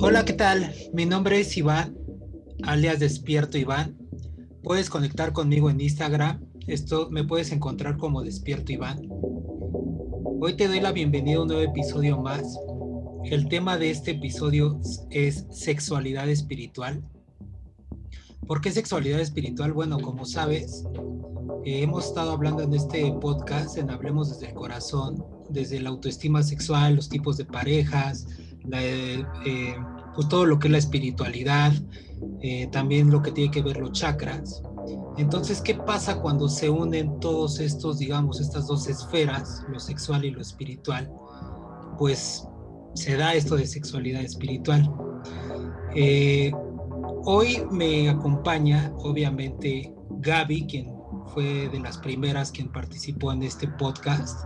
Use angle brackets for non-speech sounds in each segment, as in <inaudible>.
Hola, ¿qué tal? Mi nombre es Iván, alias Despierto Iván. Puedes conectar conmigo en Instagram. Esto me puedes encontrar como Despierto Iván. Hoy te doy la bienvenida a un nuevo episodio más. El tema de este episodio es sexualidad espiritual. ¿Por qué sexualidad espiritual? Bueno, como sabes, eh, hemos estado hablando en este podcast, en Hablemos desde el Corazón, desde la autoestima sexual, los tipos de parejas, eh, pues todo lo que es la espiritualidad, eh, también lo que tiene que ver los chakras. Entonces, ¿qué pasa cuando se unen todos estos, digamos, estas dos esferas, lo sexual y lo espiritual? Pues se da esto de sexualidad espiritual. hoy me acompaña, obviamente, Gaby, quien fue de las primeras quien participó en este podcast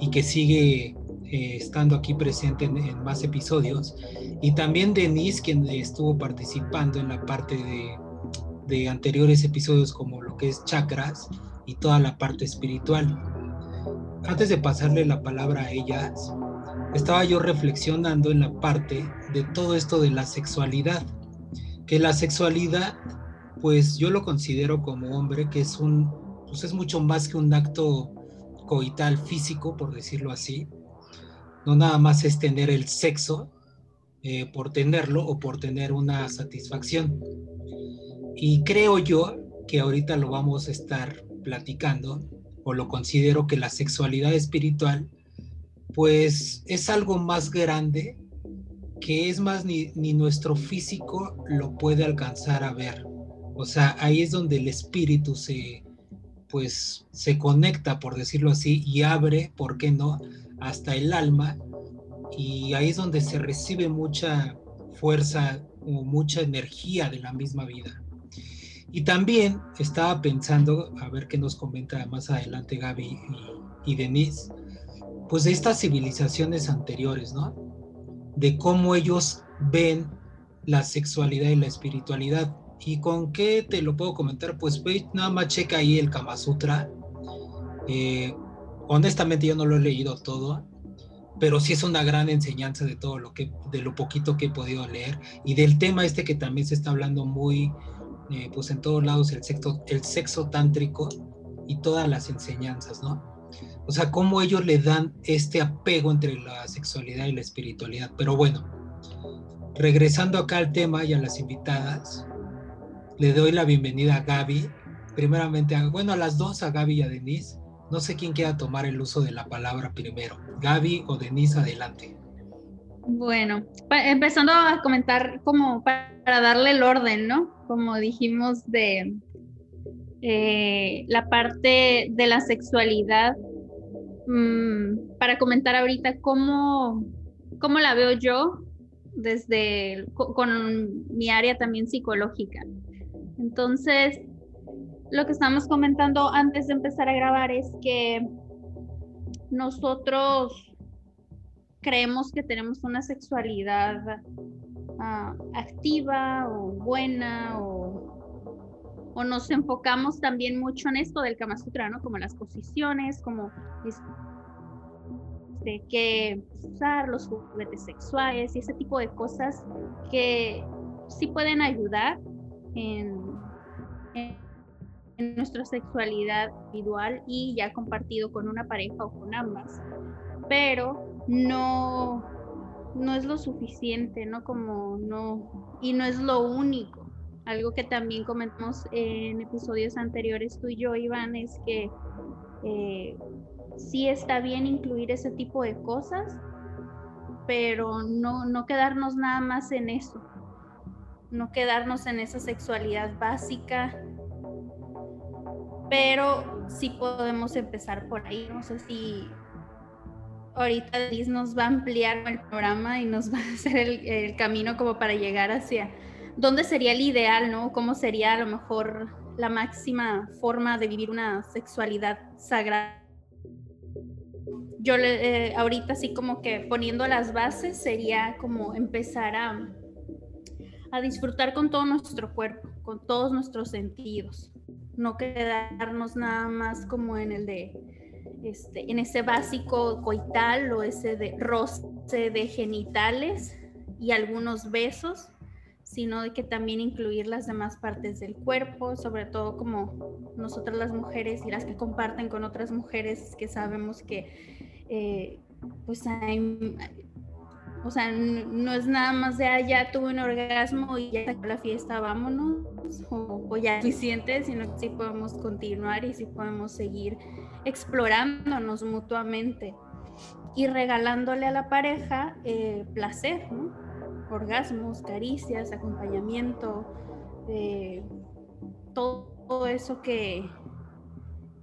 y que sigue eh, estando aquí presente en, más episodios. Y también Denise, quien estuvo participando en la parte de, de anteriores episodios como lo que es chakras y toda la parte espiritual. Antes de pasarle la palabra a ellas, estaba yo reflexionando en la parte de todo esto de la sexualidad, que la sexualidad pues yo lo considero como hombre que es un, pues es mucho más que un acto coital físico, por decirlo así. No nada más es tener el sexo eh, por tenerlo o por tener una satisfacción. Y creo yo que ahorita lo vamos a estar platicando, o lo considero que la sexualidad espiritual, pues es algo más grande que es más ni, ni nuestro físico lo puede alcanzar a ver. O sea, ahí es donde el espíritu se, pues, se conecta, por decirlo así, y abre, ¿por qué no?, hasta el alma. Y ahí es donde se recibe mucha fuerza o mucha energía de la misma vida. Y también estaba pensando, a ver qué nos comenta más adelante Gaby y, y Denise, pues de estas civilizaciones anteriores, ¿no? De cómo ellos ven la sexualidad y la espiritualidad. ¿Y con qué te lo puedo comentar? Pues ve, nada más checa ahí el Kama Sutra. Eh, honestamente yo no lo he leído todo, pero sí es una gran enseñanza de todo lo que, de lo poquito que he podido leer y del tema este que también se está hablando muy, eh, pues en todos lados, el sexo, el sexo tántrico y todas las enseñanzas, ¿no? O sea, cómo ellos le dan este apego entre la sexualidad y la espiritualidad. Pero bueno, regresando acá al tema y a las invitadas, le doy la bienvenida a Gaby. Primeramente, a, bueno, a las dos, a Gaby y a Denise. No sé quién quiera tomar el uso de la palabra primero. Gaby o Denise, adelante. Bueno, empezando a comentar como para darle el orden, ¿no? Como dijimos de eh, la parte de la sexualidad, mm, para comentar ahorita cómo, cómo la veo yo desde con mi área también psicológica. Entonces, lo que estamos comentando antes de empezar a grabar es que nosotros creemos que tenemos una sexualidad ah, activa o buena o, nos enfocamos también mucho en esto del Kama Sutra, ¿no? Como las posiciones, como que usar los juguetes sexuales y ese tipo de cosas que sí pueden ayudar en nuestra sexualidad individual y ya compartido con una pareja o con ambas. Pero no, no es lo suficiente, ¿no? Como no, y no es lo único. Algo que también comentamos en episodios anteriores tú y yo, Iván, es que eh, sí está bien incluir ese tipo de cosas, pero no, no quedarnos nada más en eso, no quedarnos en esa sexualidad básica pero sí podemos empezar por ahí. No sé si ahorita Liz nos va a ampliar el programa y nos <laughs> va a hacer el, camino como para llegar hacia dónde sería el ideal, ¿no? ¿Cómo sería a lo mejor la máxima forma de vivir una sexualidad sagrada? Yo eh, ahorita sí como que poniendo las bases sería como empezar a, a disfrutar con todo nuestro cuerpo, con todos nuestros sentidos. No quedarnos nada más como en el de este, en ese básico coital o ese de roce de genitales y algunos besos, sino de que también incluir las demás partes del cuerpo, sobre todo como nosotras las mujeres y las que comparten con otras mujeres que sabemos que eh, pues hay, o sea, no es nada más de, ah, ya tuve un orgasmo y ya sacó la fiesta, vámonos, o, ya suficiente, sino que sí podemos continuar y sí podemos seguir explorándonos mutuamente y regalándole a la pareja eh, placer, ¿no? orgasmos, caricias, acompañamiento, eh, todo, eso que,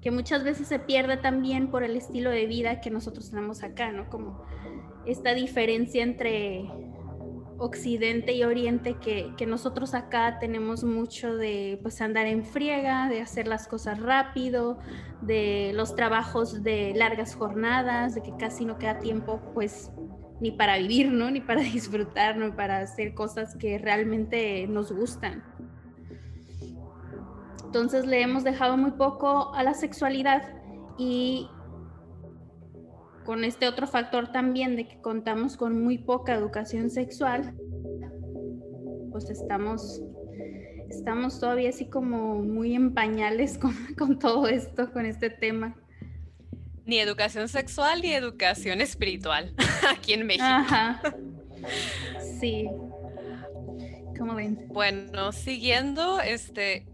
que muchas veces se pierde también por el estilo de vida que nosotros tenemos acá, ¿no? Como esta diferencia entre Occidente y Oriente que, que, nosotros acá tenemos mucho de pues andar en friega, de hacer las cosas rápido, de los trabajos de largas jornadas, de que casi no queda tiempo pues ni para vivir, ¿no? Ni para <laughs> disfrutar, ¿no? Para hacer cosas que realmente nos gustan. Entonces le hemos dejado muy poco a la sexualidad y con este otro factor también de que contamos con muy poca educación sexual, pues estamos, estamos todavía así como muy en pañales <laughs> con, con todo esto, con este tema. Ni educación sexual ni educación espiritual <laughs> aquí en México. Ajá. <laughs> Sí. ¿Cómo ven? Bueno, siguiendo, este,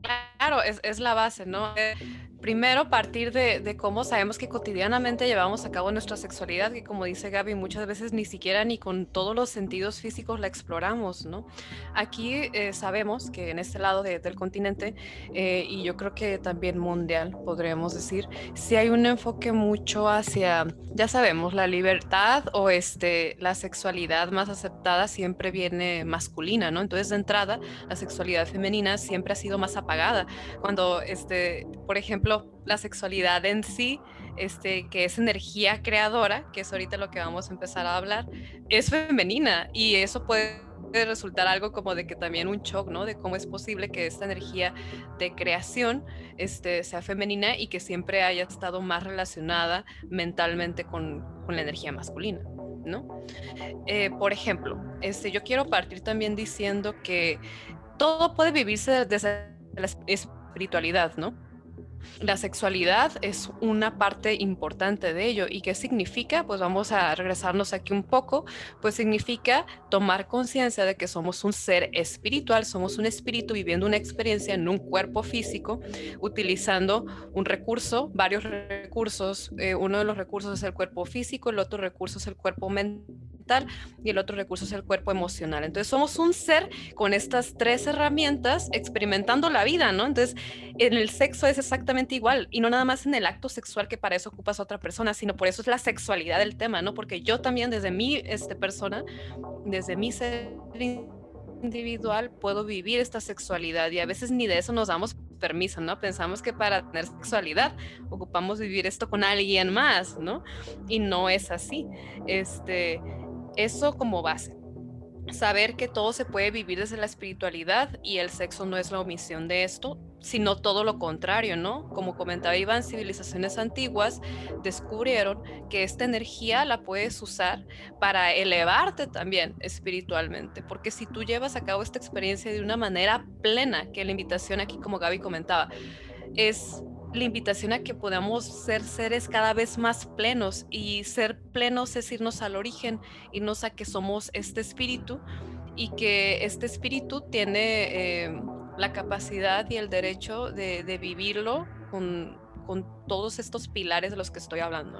claro, es, es la base, ¿no? Primero partir de, cómo sabemos que cotidianamente llevamos a cabo nuestra sexualidad, que como dice Gaby, muchas veces ni siquiera ni con todos los sentidos físicos la exploramos, ¿no? Aquí eh, sabemos que en este lado del continente, eh, y yo creo que también mundial, podríamos decir, si hay un enfoque mucho hacia, ya sabemos, la libertad o este, la sexualidad más aceptada siempre viene masculina, ¿no? Entonces, de entrada, la sexualidad femenina siempre ha sido más apagada. Cuando, este, por ejemplo, la sexualidad en sí, este, que es energía creadora, que es ahorita lo que vamos a empezar a hablar, es femenina y eso puede resultar algo como de que también un shock, ¿no? De cómo es posible que esta energía de creación este, sea femenina y que siempre haya estado más relacionada mentalmente con, la energía masculina, ¿no? Eh, por ejemplo, este, yo quiero partir también diciendo que todo puede vivirse desde la espiritualidad, ¿no? La sexualidad es una parte importante de ello. ¿Y qué significa? Pues vamos a regresarnos aquí un poco. Pues significa tomar conciencia de que somos un ser espiritual, somos un espíritu viviendo una experiencia en un cuerpo físico, utilizando un recurso, varios recursos. Eh, uno de los recursos es el cuerpo físico, el otro recurso es el cuerpo mental y el otro recurso es el cuerpo emocional. Entonces somos un ser con estas tres herramientas experimentando la vida, ¿no? Entonces en el sexo es exactamente igual y no nada más en el acto sexual que para eso ocupas a otra persona, sino por eso es la sexualidad del tema, ¿no? Porque yo también desde mi este, persona, desde mi ser individual puedo vivir esta sexualidad y a veces ni de eso nos damos permiso, ¿no? Pensamos que para tener sexualidad ocupamos vivir esto con alguien más, ¿no? Y no es así. Este, eso como base saber que todo se puede vivir desde la espiritualidad y el sexo no es la omisión de esto, sino todo lo contrario, ¿no? Como comentaba Iván, civilizaciones antiguas descubrieron que esta energía la puedes usar para elevarte también espiritualmente, porque si tú llevas a cabo esta experiencia de una manera plena, que la invitación aquí, como Gaby comentaba, es la invitación a que podamos ser seres cada vez más plenos y ser plenos es irnos al origen, irnos a que somos este espíritu y que este espíritu tiene eh, la capacidad y el derecho de, vivirlo con, todos estos pilares de los que estoy hablando.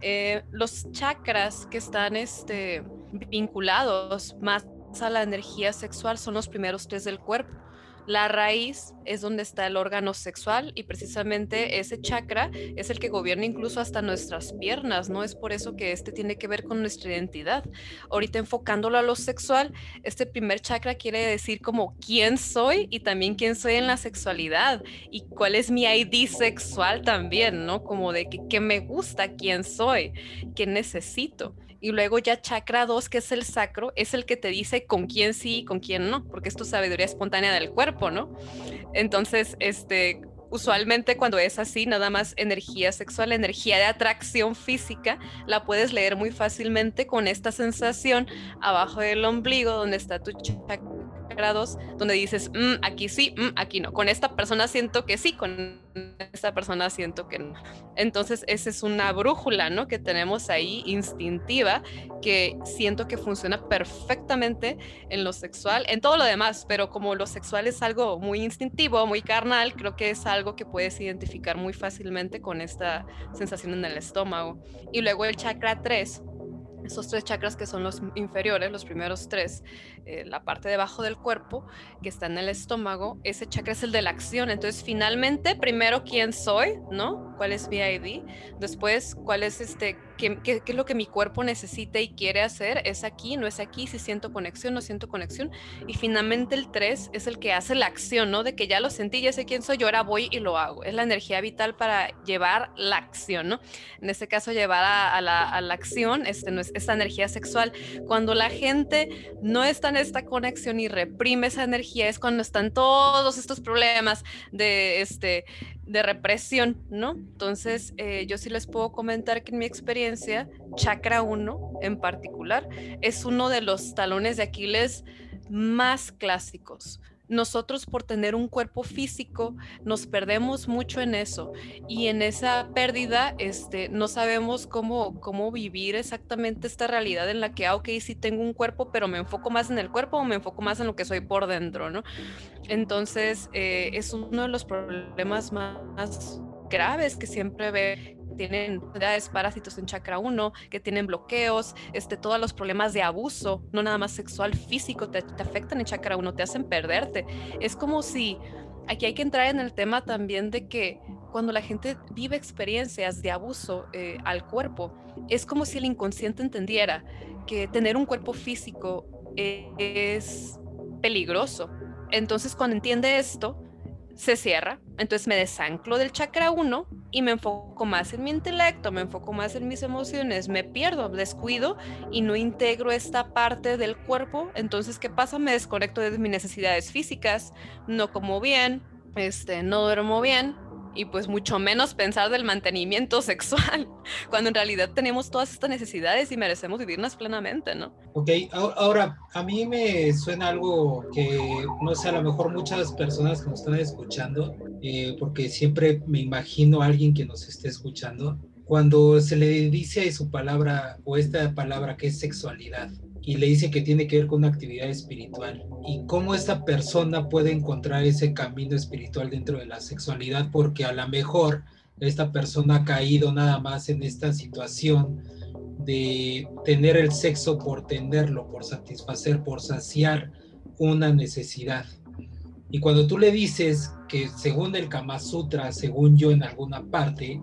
Eh, los chakras que están este, vinculados más a la energía sexual son los primeros tres del cuerpo. La raíz es donde está el órgano sexual y precisamente ese chakra es el que gobierna incluso hasta nuestras piernas, ¿no? Es por eso que este tiene que ver con nuestra identidad. Ahorita enfocándolo a lo sexual, este primer chakra quiere decir como quién soy y también quién soy en la sexualidad y cuál es mi ID sexual también, ¿no? Como de que, qué me gusta, quién soy, qué necesito. Y luego ya chakra 2, que es el sacro, es el que te dice con quién sí y con quién no, porque es tu sabiduría espontánea del cuerpo, ¿no? Entonces, este, usualmente cuando es así, nada más energía sexual, energía de atracción física, la puedes leer muy fácilmente con esta sensación abajo del ombligo donde está tu chakra grados donde dices, mm, aquí sí, mm, aquí no. Con esta persona siento que sí, con esta persona siento que no. Entonces, esa es una brújula, ¿no? Que tenemos ahí instintiva, que siento que funciona perfectamente en lo sexual, en todo lo demás, pero como lo sexual es algo muy instintivo, muy carnal, creo que es algo que puedes identificar muy fácilmente con esta sensación en el estómago. Y luego el chakra 3 esos tres chakras que son los inferiores, los primeros tres, eh, la parte debajo del cuerpo que está en el estómago, ese chakra es el de la acción. Entonces, finalmente, primero quién soy, ¿no? ¿Cuál es mi ID? Después, cuál es este, qué, qué, es lo que mi cuerpo necesita y quiere hacer, es aquí, no es aquí, si siento conexión, no siento conexión. Y finalmente el tres es el que hace la acción, ¿no? De que ya lo sentí, ya sé quién soy, ahora voy y lo hago. Es la energía vital para llevar la acción, ¿no? En este caso, llevar a, la, a la, acción este, no es, esta energía sexual. Cuando la gente no está esta conexión y reprime esa energía, es cuando están todos estos problemas de, este, de represión, ¿no? Entonces, eh, yo sí les puedo comentar que en mi experiencia, chakra 1 en particular, es uno de los talones de Aquiles más clásicos nosotros por tener un cuerpo físico nos perdemos mucho en eso y en esa pérdida este, no sabemos cómo, cómo vivir exactamente esta realidad en la que, ah, ok, sí tengo un cuerpo, pero me enfoco más en el cuerpo o me enfoco más en lo que soy por dentro, ¿no? Entonces, eh, es uno de los problemas más graves que siempre ve tienen enfermedades, parásitos en chakra 1, que tienen bloqueos, este, todos los problemas de abuso, no nada más sexual, físico, te, afectan en chakra 1, te hacen perderte. Es como si, aquí hay que entrar en el tema también de que cuando la gente vive experiencias de abuso eh, al cuerpo, es como si el inconsciente entendiera que tener un cuerpo físico es peligroso. Entonces, cuando entiende esto, se cierra, entonces me desanclo del chakra 1 y me enfoco más en mi intelecto, me enfoco más en mis emociones, me pierdo, descuido y no integro esta parte del cuerpo, entonces ¿qué pasa? Me desconecto de mis necesidades físicas, no como bien, este, no duermo bien, y pues mucho menos pensar del mantenimiento <laughs> sexual, cuando en realidad tenemos todas estas necesidades y merecemos vivirlas plenamente, ¿no? Ok, ahora a mí me suena algo que, no sé, a lo mejor muchas personas que nos están escuchando, eh, porque siempre me imagino a alguien que nos esté escuchando, cuando se le dice su palabra o esta palabra que es sexualidad, y le dice que tiene que ver con una actividad espiritual y cómo esta persona puede encontrar ese camino espiritual dentro de la sexualidad porque a lo mejor esta persona ha caído nada más en esta situación de tener el sexo por tenerlo, por satisfacer, por saciar una necesidad. Y cuando tú le dices que según el Kama Sutra, según yo en alguna parte,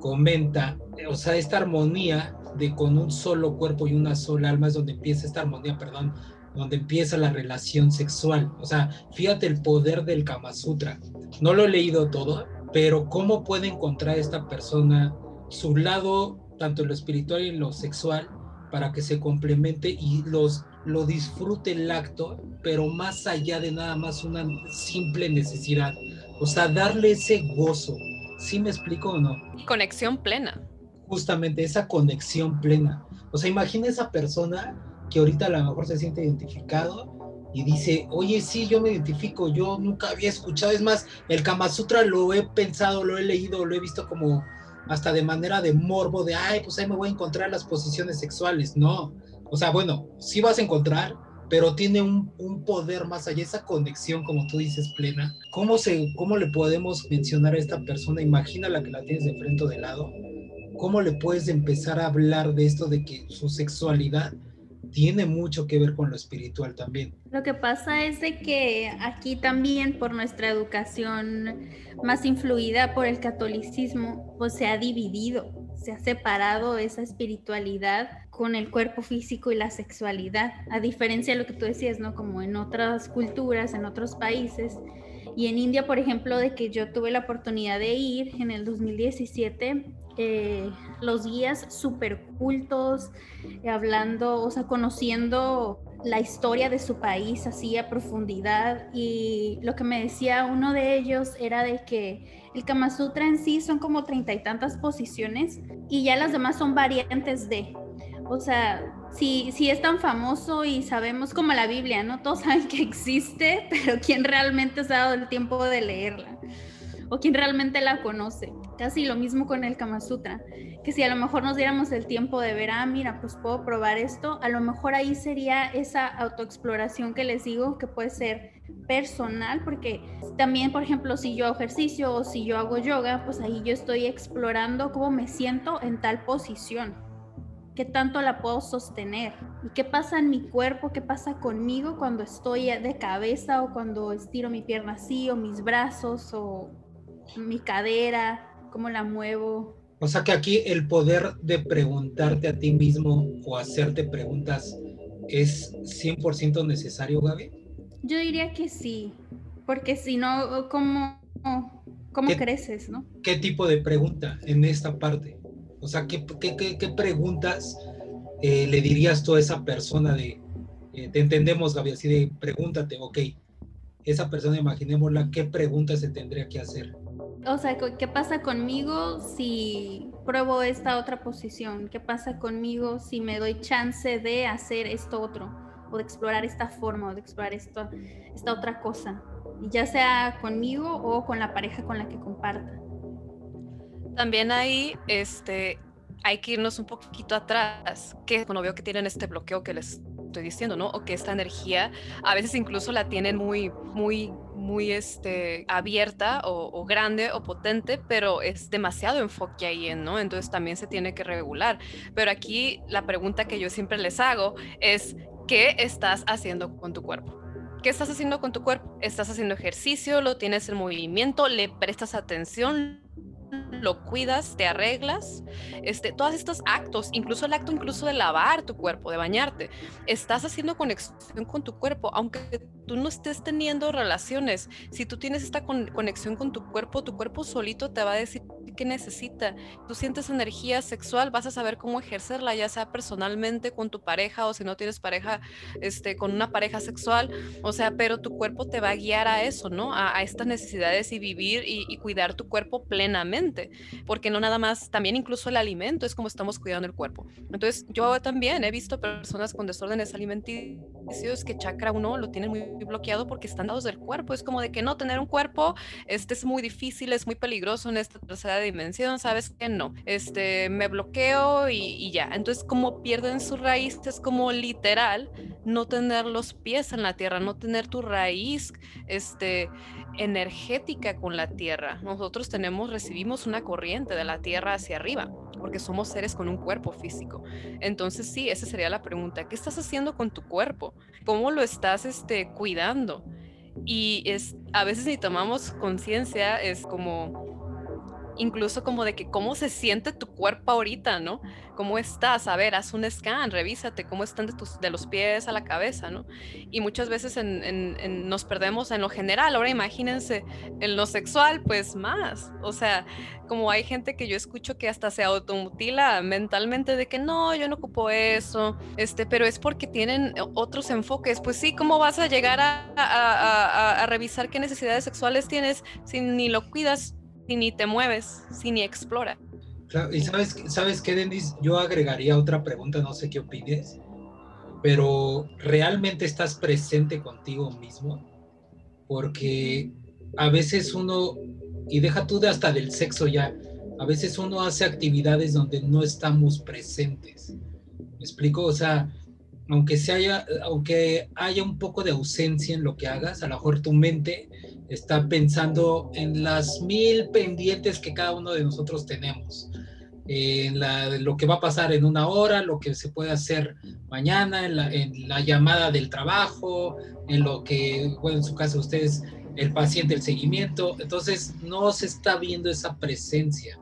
comenta, o sea, esta armonía de con un solo cuerpo y una sola alma es donde empieza esta armonía, perdón, donde empieza la relación sexual. O sea, fíjate el poder del Kama Sutra. No lo he leído todo, pero cómo puede encontrar esta persona su lado, tanto en lo espiritual y en lo sexual, para que se complemente y los, lo disfrute el acto, pero más allá de nada más una simple necesidad. O sea, darle ese gozo. ¿Sí me explico o no? Conexión plena justamente esa conexión plena. O sea, imagina esa persona que ahorita a lo mejor se siente identificado y dice, oye, sí, yo me identifico, yo nunca había escuchado, es más, el Kama Sutra lo he pensado, lo he leído, lo he visto como hasta de manera de morbo, de, ay, pues ahí me voy a encontrar las posiciones sexuales, no. O sea, bueno, sí vas a encontrar, pero tiene un, un, poder más allá, esa conexión, como tú dices, plena. ¿Cómo, se, ¿Cómo le podemos mencionar a esta persona? Imagina la que la tienes de frente o de lado ¿cómo le puedes empezar a hablar de esto de que su sexualidad tiene mucho que ver con lo espiritual también? Lo que pasa es de que aquí también por nuestra educación más influida por el catolicismo, pues se ha dividido, se ha separado esa espiritualidad con el cuerpo físico y la sexualidad, a diferencia de lo que tú decías, ¿no? Como en otras culturas, en otros países, Y en India, por ejemplo, de que yo tuve la oportunidad de ir en el 2017, eh, los guías súper cultos, eh, hablando, o sea, conociendo la historia de su país así a profundidad. Y lo que me decía uno de ellos era de que el Kama Sutra en sí son como treinta y tantas posiciones y ya las demás son variantes de. O sea, si, si es tan famoso y sabemos como la Biblia, ¿no? Todos <laughs> saben que existe, pero ¿quién realmente se ha dado el tiempo de leerla? o quien realmente la conoce. Casi lo mismo con el Kama Sutra, que si a lo mejor nos diéramos el tiempo de ver, ah, mira, pues puedo probar esto, a lo mejor ahí sería esa autoexploración que les digo que puede ser personal, porque también, por ejemplo, si yo hago ejercicio o si yo hago yoga, pues ahí yo estoy explorando cómo me siento en tal posición, qué tanto la puedo sostener y qué pasa en mi cuerpo, qué pasa conmigo cuando estoy de cabeza o cuando estiro mi pierna así o mis brazos o mi cadera, cómo la muevo. O sea que aquí el poder de preguntarte a ti mismo o hacerte preguntas es 100% necesario, Gaby. Yo diría que sí, porque si no, ¿cómo, cómo creces, no? ¿Qué tipo de pregunta en esta parte? O sea, ¿qué, preguntas eh, le dirías tú a esa persona de, eh, te entendemos, Gaby, así de pregúntate, ok, esa persona, imaginémosla, ¿qué preguntas se tendría que hacer? o sea, ¿qué pasa conmigo si pruebo esta otra posición? ¿Qué pasa conmigo si me doy chance de hacer esto otro? O de explorar esta forma, o de explorar esta otra cosa. Ya sea conmigo o con la pareja con la que comparta. También ahí, este, hay que irnos un poquito atrás, que cuando veo que tienen este bloqueo que les estoy diciendo, ¿no? O que esta energía a veces incluso la tienen muy, muy muy este, abierta o, grande o potente, pero es demasiado enfoque ahí, ¿no? Entonces también se tiene que regular. Pero aquí la pregunta que yo siempre les hago es, ¿qué estás haciendo con tu cuerpo? ¿Qué estás haciendo con tu cuerpo? ¿Estás haciendo ejercicio? ¿Lo tienes en movimiento? ¿Le prestas atención? Lo cuidas, te arreglas, este, todos estos actos, incluso el acto incluso de lavar tu cuerpo, de bañarte, estás haciendo conexión con tu cuerpo, aunque tú no estés teniendo relaciones, si tú tienes esta conexión con tu cuerpo, tu cuerpo solito te va a decir qué necesita. Tú sientes energía sexual, vas a saber cómo ejercerla, ya sea personalmente con tu pareja o si no tienes pareja, este, con una pareja sexual, o sea, pero tu cuerpo te va a guiar a eso, ¿no? A, estas necesidades y vivir y cuidar tu cuerpo plenamente porque no nada más, también incluso el alimento es como estamos cuidando el cuerpo. Entonces, yo también he visto personas con desórdenes alimenticios que chakra uno lo tienen muy bloqueado porque están dados del cuerpo. Es como de que no, tener un cuerpo este es muy difícil, es muy peligroso en esta tercera dimensión, ¿sabes que No, este, me bloqueo y, y ya. Entonces, como pierden su raíz, es como literal no tener los pies en la tierra, no tener tu raíz este, energética con la tierra. Nosotros tenemos, recibimos una corriente de la tierra hacia arriba, porque somos seres con un cuerpo físico. Entonces sí, esa sería la pregunta. ¿Qué estás haciendo con tu cuerpo? ¿Cómo lo estás este, cuidando? Y es, a veces ni tomamos conciencia, es como incluso como de que cómo se siente tu cuerpo ahorita, ¿no? ¿Cómo estás? A ver, haz un scan, revísate cómo están de, tus, de los pies a la cabeza, ¿no? Y muchas veces nos perdemos en lo general. Ahora imagínense, en lo sexual, pues más. O sea, como hay gente que yo escucho que hasta se automutila mentalmente de que no, yo no ocupo eso, este, pero es porque tienen otros enfoques. Pues sí, ¿cómo vas a llegar a, a, a revisar qué necesidades sexuales tienes si ni lo cuidas si ni te mueves, si ni explora. y sabes, sabes qué, Denis, yo agregaría otra pregunta, no sé qué opines, pero ¿realmente estás presente contigo mismo? Porque a veces uno, y deja tú de hasta del sexo ya, a veces uno hace actividades donde no estamos presentes. ¿Me explico? O sea, aunque, se haya, aunque haya un poco de ausencia en lo que hagas, a lo mejor tu mente está pensando en las mil pendientes que cada uno de nosotros tenemos, en lo que va a pasar en una hora, lo que se puede hacer mañana, en la, llamada del trabajo, en lo que, bueno, en su caso ustedes, el paciente, el seguimiento, entonces no se está viendo esa presencia.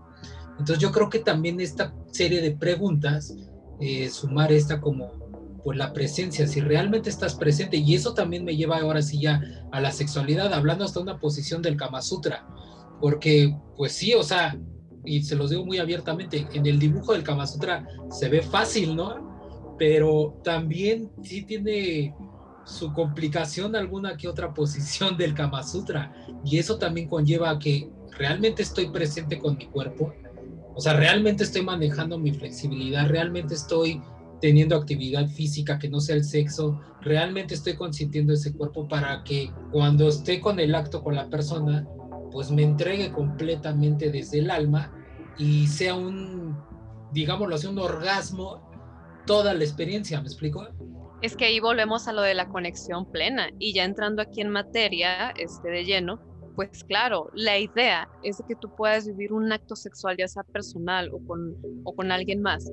Entonces yo creo que también esta serie de preguntas, eh, sumar esta como pues la presencia, si realmente estás presente, y eso también me lleva ahora sí ya a la sexualidad, hablando hasta una posición del Kama Sutra, porque pues sí, o sea, y se los digo muy abiertamente, en el dibujo del Kama Sutra se ve fácil, ¿no? Pero también sí tiene su complicación alguna que otra posición del Kama Sutra, y eso también conlleva a que realmente estoy presente con mi cuerpo, o sea, realmente estoy manejando mi flexibilidad, realmente estoy teniendo actividad física que no sea el sexo, realmente estoy consintiendo ese cuerpo para que cuando esté con el acto con la persona, pues me entregue completamente desde el alma y sea un, digámoslo así, un orgasmo toda la experiencia, ¿me explico? Es que ahí volvemos a lo de la conexión plena y ya entrando aquí en materia este, de lleno, pues claro, la idea es que tú puedas vivir un acto sexual, ya sea personal o con, o con alguien más,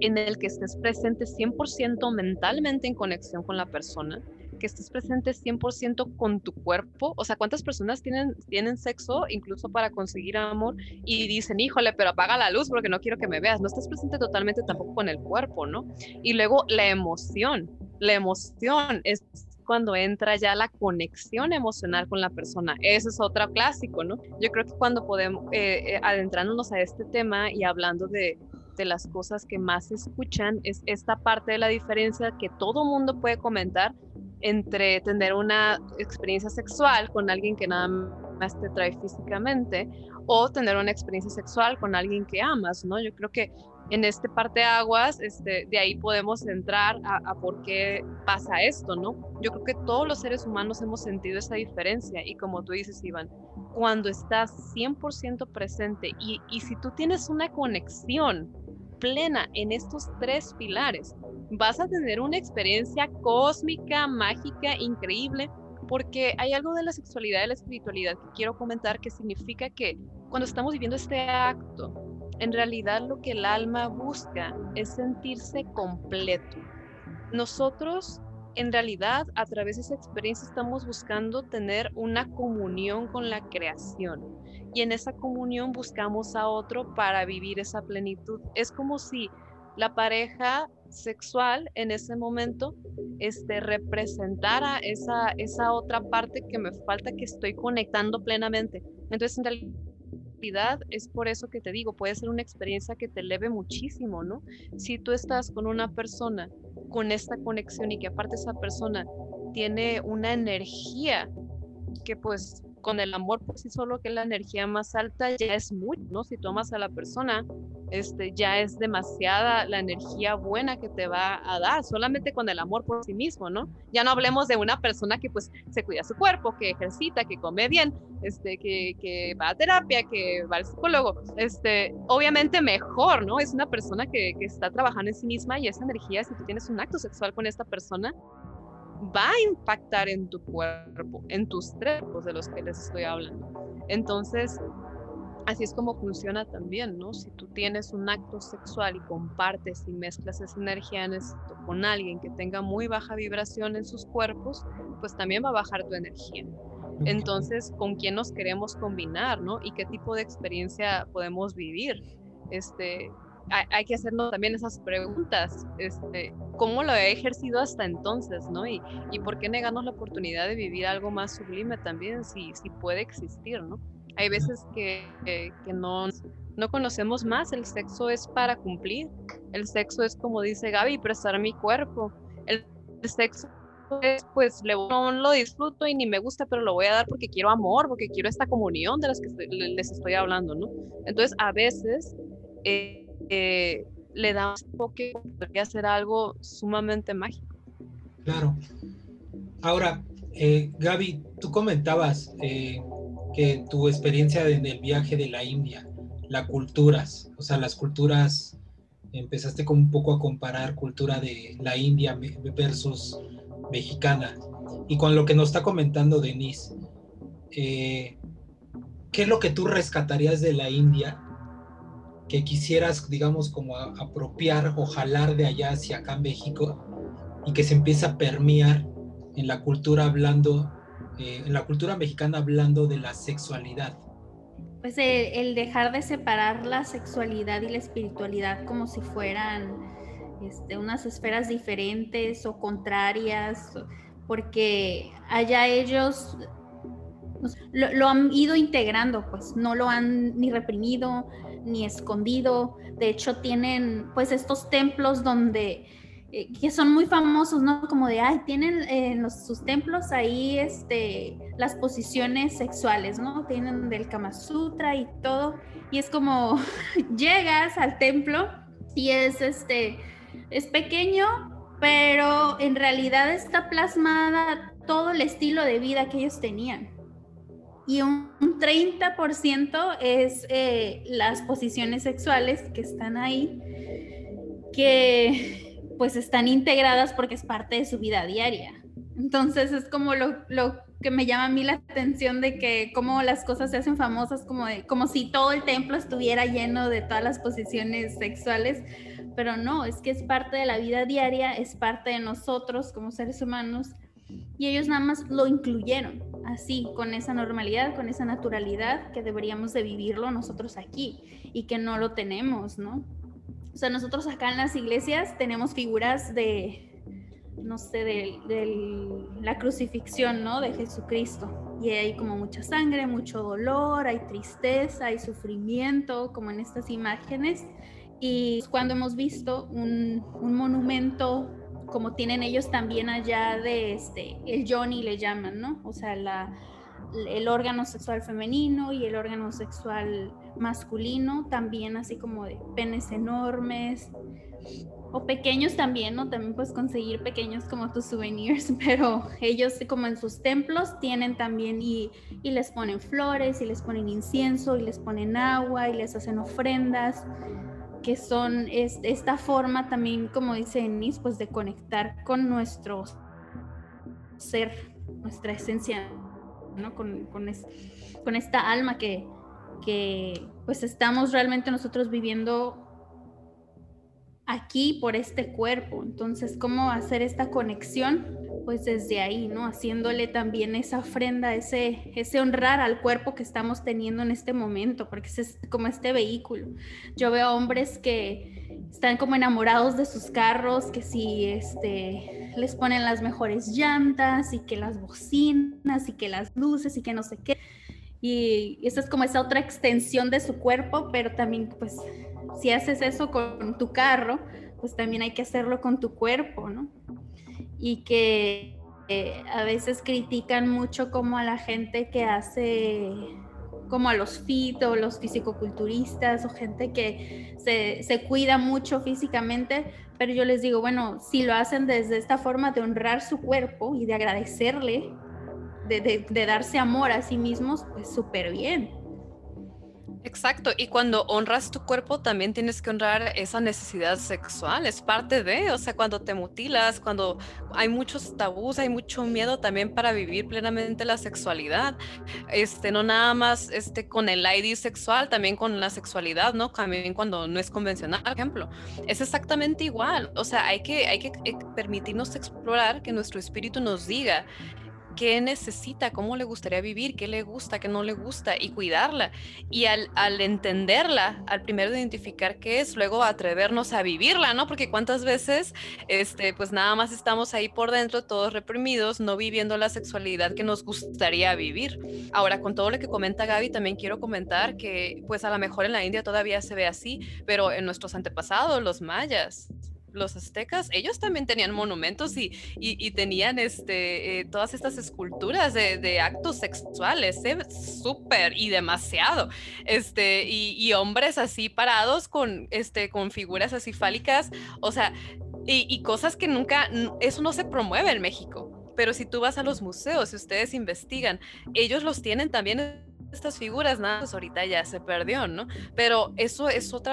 en el que estés presente 100% mentalmente en conexión con la persona, que estés presente 100% con tu cuerpo. O sea, ¿cuántas personas tienen, tienen sexo incluso para conseguir amor y dicen, híjole, pero apaga la luz porque no quiero que me veas? No estás presente totalmente tampoco con el cuerpo, ¿no? Y luego la emoción. La emoción es cuando entra ya la conexión emocional con la persona. Ese es otro clásico, ¿no? Yo creo que cuando podemos, eh, eh, adentrándonos a este tema y hablando de, de las cosas que más se escuchan, es esta parte de la diferencia que todo mundo puede comentar entre tener una experiencia sexual con alguien que nada más te trae físicamente o tener una experiencia sexual con alguien que amas, ¿no? Yo creo que en este parte de aguas, este, de ahí podemos entrar a, por qué pasa esto, ¿no? Yo creo que todos los seres humanos hemos sentido esa diferencia y como tú dices, Iván, cuando estás 100% presente y, y si tú tienes una conexión plena en estos tres pilares, vas a tener una experiencia cósmica, mágica, increíble, porque hay algo de la sexualidad y la espiritualidad que quiero comentar que significa que cuando estamos viviendo este acto, en realidad lo que el alma busca es sentirse completo. Nosotros en realidad a través de esa experiencia estamos buscando tener una comunión con la creación y en esa comunión buscamos a otro para vivir esa plenitud. Es como si la pareja sexual en ese momento este, representara esa, esa otra parte que me falta que estoy conectando plenamente. Entonces, en realidad, es por eso que te digo, puede ser una experiencia que te eleve muchísimo, ¿no? Si tú estás con una persona con esta conexión y que aparte esa persona tiene una energía que pues con el amor por sí solo, que es la energía más alta, ya es mucho, ¿no? Si tú amas a la persona, este, ya es demasiada la energía buena que te va a dar, solamente con el amor por sí mismo, ¿no? Ya no hablemos de una persona que pues se cuida su cuerpo, que ejercita, que come bien, este, que, que va a terapia, que va al psicólogo, este, obviamente mejor, ¿no? Es una persona que, que está trabajando en sí misma y esa energía, si tú tienes un acto sexual con esta persona, va a impactar en tu cuerpo, en tus trepos de los que les estoy hablando. Entonces, así es como funciona también, ¿no? Si tú tienes un acto sexual y compartes y mezclas esa energía en esto con alguien que tenga muy baja vibración en sus cuerpos, pues también va a bajar tu energía. Entonces, ¿con quién nos queremos combinar, no? Y qué tipo de experiencia podemos vivir. Este, hay, que hacernos también esas preguntas, este, ¿cómo lo he ejercido hasta entonces, no? Y, y por qué negarnos la oportunidad de vivir algo más sublime también, si, si puede existir, ¿no? Hay veces que, que, no, no conocemos más, el sexo es para cumplir, el sexo es como dice Gaby, prestar mi cuerpo, el, sexo es, pues no lo disfruto y ni me gusta, pero lo voy a dar porque quiero amor, porque quiero esta comunión de las que les estoy hablando, ¿no? Entonces, a veces eh, eh, le da un toque, podría ser algo sumamente mágico. Claro. Ahora, eh, Gaby, tú comentabas eh, que tu experiencia en el viaje de la India, las culturas, o sea, las culturas, empezaste como un poco a comparar cultura de la India versus mexicana. Y con lo que nos está comentando Denise, ¿qué es lo que tú rescatarías de la India que quisieras, digamos, como apropiar o jalar de allá hacia acá en México y que se empieza a permear en la cultura hablando, eh, en la cultura mexicana hablando de la sexualidad? Pues el, dejar de separar la sexualidad y la espiritualidad como si fueran este, unas esferas diferentes o contrarias, porque allá ellos lo, lo, han ido integrando, pues no lo han ni reprimido ni escondido. De hecho, tienen pues estos templos donde eh, que son muy famosos, ¿no? Como de, ay, tienen en los, sus templos ahí este, las posiciones sexuales, ¿no? Tienen del Kama Sutra y todo. Y es como, <laughs> llegas al templo y es, este, es pequeño, pero en realidad está plasmada todo el estilo de vida que ellos tenían. Y un, 30% es eh, las posiciones sexuales que están ahí, que pues están integradas porque es parte de su vida diaria. Entonces es como lo, que me llama a mí la atención de que como las cosas se hacen famosas, como, como si todo el templo estuviera lleno de todas las posiciones sexuales, pero no, es que es parte de la vida diaria, es parte de nosotros como seres humanos y ellos nada más lo incluyeron así, con esa normalidad, con esa naturalidad que deberíamos de vivirlo nosotros aquí y que no lo tenemos, ¿no? O sea, nosotros acá en las iglesias tenemos figuras de, no sé, de, la crucifixión, ¿no? De Jesucristo. Y hay como mucha sangre, mucho dolor, hay tristeza, hay sufrimiento, como en estas imágenes. Y cuando hemos visto un monumento como tienen ellos también allá de este, el Johnny le llaman, ¿no? O sea, la, el órgano sexual femenino y el órgano sexual masculino, también así como de penes enormes o pequeños también, ¿no? También puedes conseguir pequeños como tus souvenirs, <laughs> pero ellos como en sus templos tienen también y, y les ponen flores y les ponen incienso y les ponen agua y les hacen ofrendas que son es, esta forma también, como dice Enis, pues de conectar con nuestro ser, nuestra esencia con, con, esta alma que, que pues estamos realmente nosotros viviendo aquí por este cuerpo. Entonces, ¿cómo hacer esta conexión? Pues desde ahí, ¿no? Haciéndole también esa ofrenda, ese, ese honrar al cuerpo que estamos teniendo en este momento, porque es como este vehículo. Yo veo hombres que están como enamorados de sus carros, que si este les ponen las mejores llantas y que las bocinas y que las luces y que no sé qué. Y esa es como esa otra extensión de su cuerpo, pero también pues si haces eso con tu carro, pues también hay que hacerlo con tu cuerpo, ¿no? Y que eh, a veces critican mucho como a la gente que hace como a los fit o los fisicoculturistas o gente que se, cuida mucho físicamente, pero yo les digo, bueno, si lo hacen desde esta forma de honrar su cuerpo y de agradecerle, de, de, de darse amor a sí mismos, pues súper bien. Exacto, y cuando honras tu cuerpo también tienes que honrar esa necesidad sexual, es parte de, o sea, cuando te mutilas, cuando hay muchos tabús, hay mucho miedo también para vivir plenamente la sexualidad, este, no nada más este, con el ID sexual, también con la sexualidad, ¿no? También cuando no es convencional, por ejemplo, es exactamente igual, o sea, hay que, hay que eh, permitirnos explorar que nuestro espíritu nos diga qué necesita, cómo le gustaría vivir, qué le gusta, qué no le gusta y cuidarla. Y al, entenderla, al primero identificar qué es, luego atrevernos a vivirla, ¿no? Porque cuántas veces, este, pues nada más estamos ahí por dentro, todos reprimidos, no viviendo la sexualidad que nos gustaría vivir. Ahora, con todo lo que comenta Gaby, también quiero comentar que, pues a lo mejor en la India todavía se ve así, pero en nuestros antepasados, los mayas, los aztecas, ellos también tenían monumentos y, y, tenían este, eh, todas estas esculturas de, actos sexuales, ¿eh? súper y demasiado, este, y, hombres así parados con, este, con figuras así fálicas, o sea, y, cosas que nunca, eso no se promueve en México. Pero si tú vas a los museos y ustedes investigan, ellos los tienen también estas figuras, nada, pues ahorita ya se perdió, ¿no? Pero eso es otro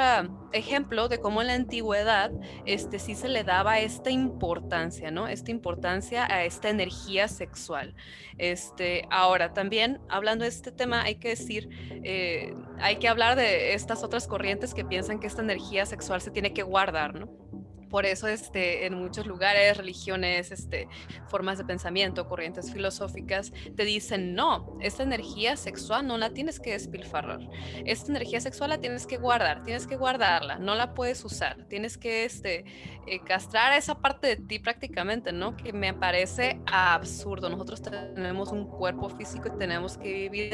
ejemplo de cómo en la antigüedad este, sí se le daba esta importancia, ¿no? Esta importancia a esta energía sexual. Este, ahora, también hablando de este tema, hay que decir, eh, hay que hablar de estas otras corrientes que piensan que esta energía sexual se tiene que guardar, ¿no? Por eso este, en muchos lugares, religiones, este, formas de pensamiento, corrientes filosóficas, te dicen, no, esta energía sexual no la tienes que despilfarrar. Esta energía sexual la tienes que guardar, tienes que guardarla, no la puedes usar. Tienes que este, eh, castrar esa parte de ti prácticamente, ¿no? Que me parece absurdo. Nosotros tenemos un cuerpo físico y tenemos que vivir.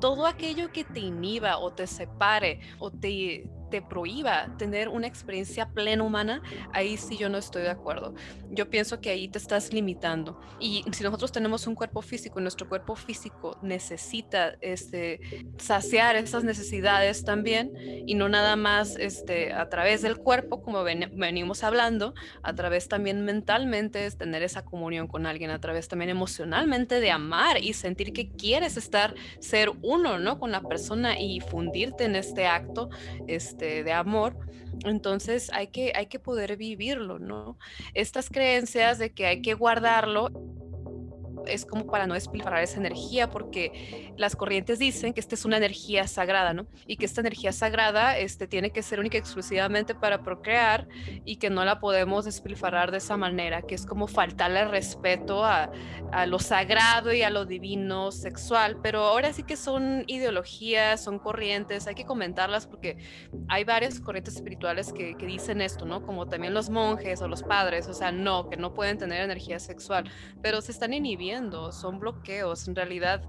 Todo aquello que te inhiba o te separe o te te prohíba tener una experiencia plena humana, ahí sí yo no estoy de acuerdo. Yo pienso que ahí te estás limitando. Y si nosotros tenemos un cuerpo físico nuestro cuerpo físico necesita este, saciar esas necesidades también, y no nada más este, a través del cuerpo, como venimos hablando, a través también mentalmente es tener esa comunión con alguien, a través también emocionalmente de amar y sentir que quieres estar, ser uno, ¿no? Con la persona y fundirte en este acto, este, de, amor, entonces hay que, hay que poder vivirlo, ¿no? Estas creencias de que hay que guardarlo es como para no despilfarrar esa energía, porque las corrientes dicen que esta es una energía sagrada, ¿no? Y que esta energía sagrada este, tiene que ser única y exclusivamente para procrear y que no la podemos despilfarrar de esa manera, que es como faltarle respeto a, a lo sagrado y a lo divino sexual. Pero ahora sí que son ideologías, son corrientes, hay que comentarlas porque hay varias corrientes espirituales que, que dicen esto, ¿no? Como también los monjes o los padres, o sea, no, que no pueden tener energía sexual, pero se están inhibiendo son bloqueos. En realidad,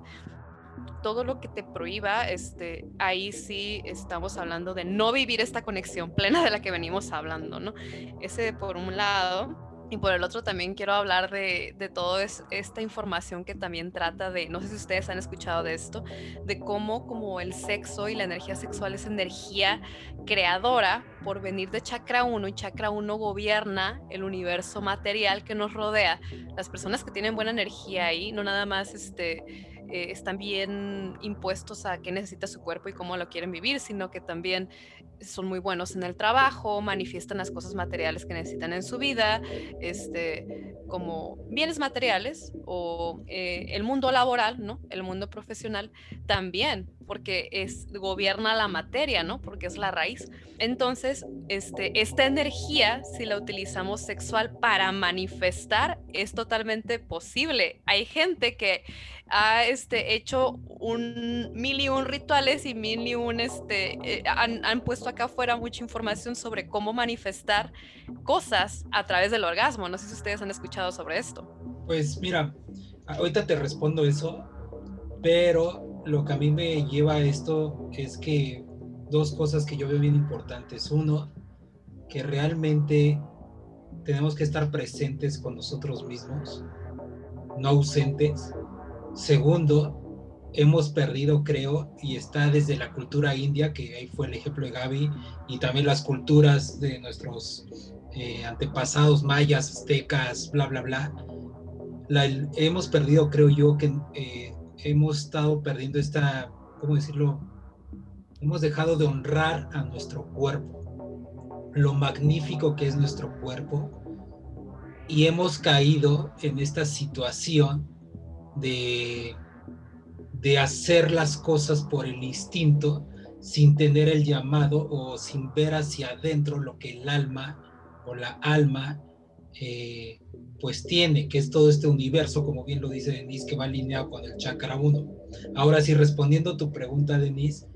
todo lo que te prohíba, este, ahí sí estamos hablando de no vivir esta conexión plena de la que venimos hablando, ¿no? Ese por un lado. Y por el otro también quiero hablar de, de toda esta información que también trata de, no sé si ustedes han escuchado de esto, de cómo como el sexo y la energía sexual es energía creadora por venir de chakra 1 y chakra 1 gobierna el universo material que nos rodea. Las personas que tienen buena energía ahí, no nada más este eh, están bien impuestos a qué necesita su cuerpo y cómo lo quieren vivir, sino que también son muy buenos en el trabajo, manifiestan las cosas materiales que necesitan en su vida, este, como bienes materiales o eh, el mundo laboral, ¿no? El mundo profesional también, porque es, gobierna la materia, ¿no? Porque es la raíz. Entonces, este, esta energía, si la utilizamos sexual para manifestar, es totalmente posible. Hay gente que ha este, hecho un mil y un rituales y mil y un, este, eh, han, han, puesto acá afuera mucha información sobre cómo manifestar cosas a través del orgasmo. No sé si ustedes han escuchado sobre esto. Pues mira, ahorita te respondo eso, pero lo que a mí me lleva a esto es que dos cosas que yo veo bien importantes. Uno, que realmente tenemos que estar presentes con nosotros mismos, no ausentes. Segundo, hemos perdido, creo, y está desde la cultura india, que ahí fue el ejemplo de Gaby, y también las culturas de nuestros eh, antepasados mayas, aztecas, bla, bla, bla. La, hemos perdido, creo yo, que eh, hemos estado perdiendo esta, ¿cómo decirlo? Hemos dejado de honrar a nuestro cuerpo, lo magnífico que es nuestro cuerpo, y hemos caído en esta situación de de hacer las cosas por el instinto sin tener el llamado o sin ver hacia adentro lo que el alma o la alma eh, pues tiene, que es todo este universo, como bien lo dice Denise, que va alineado con el chakra 1. Ahora sí, respondiendo tu pregunta, Denise,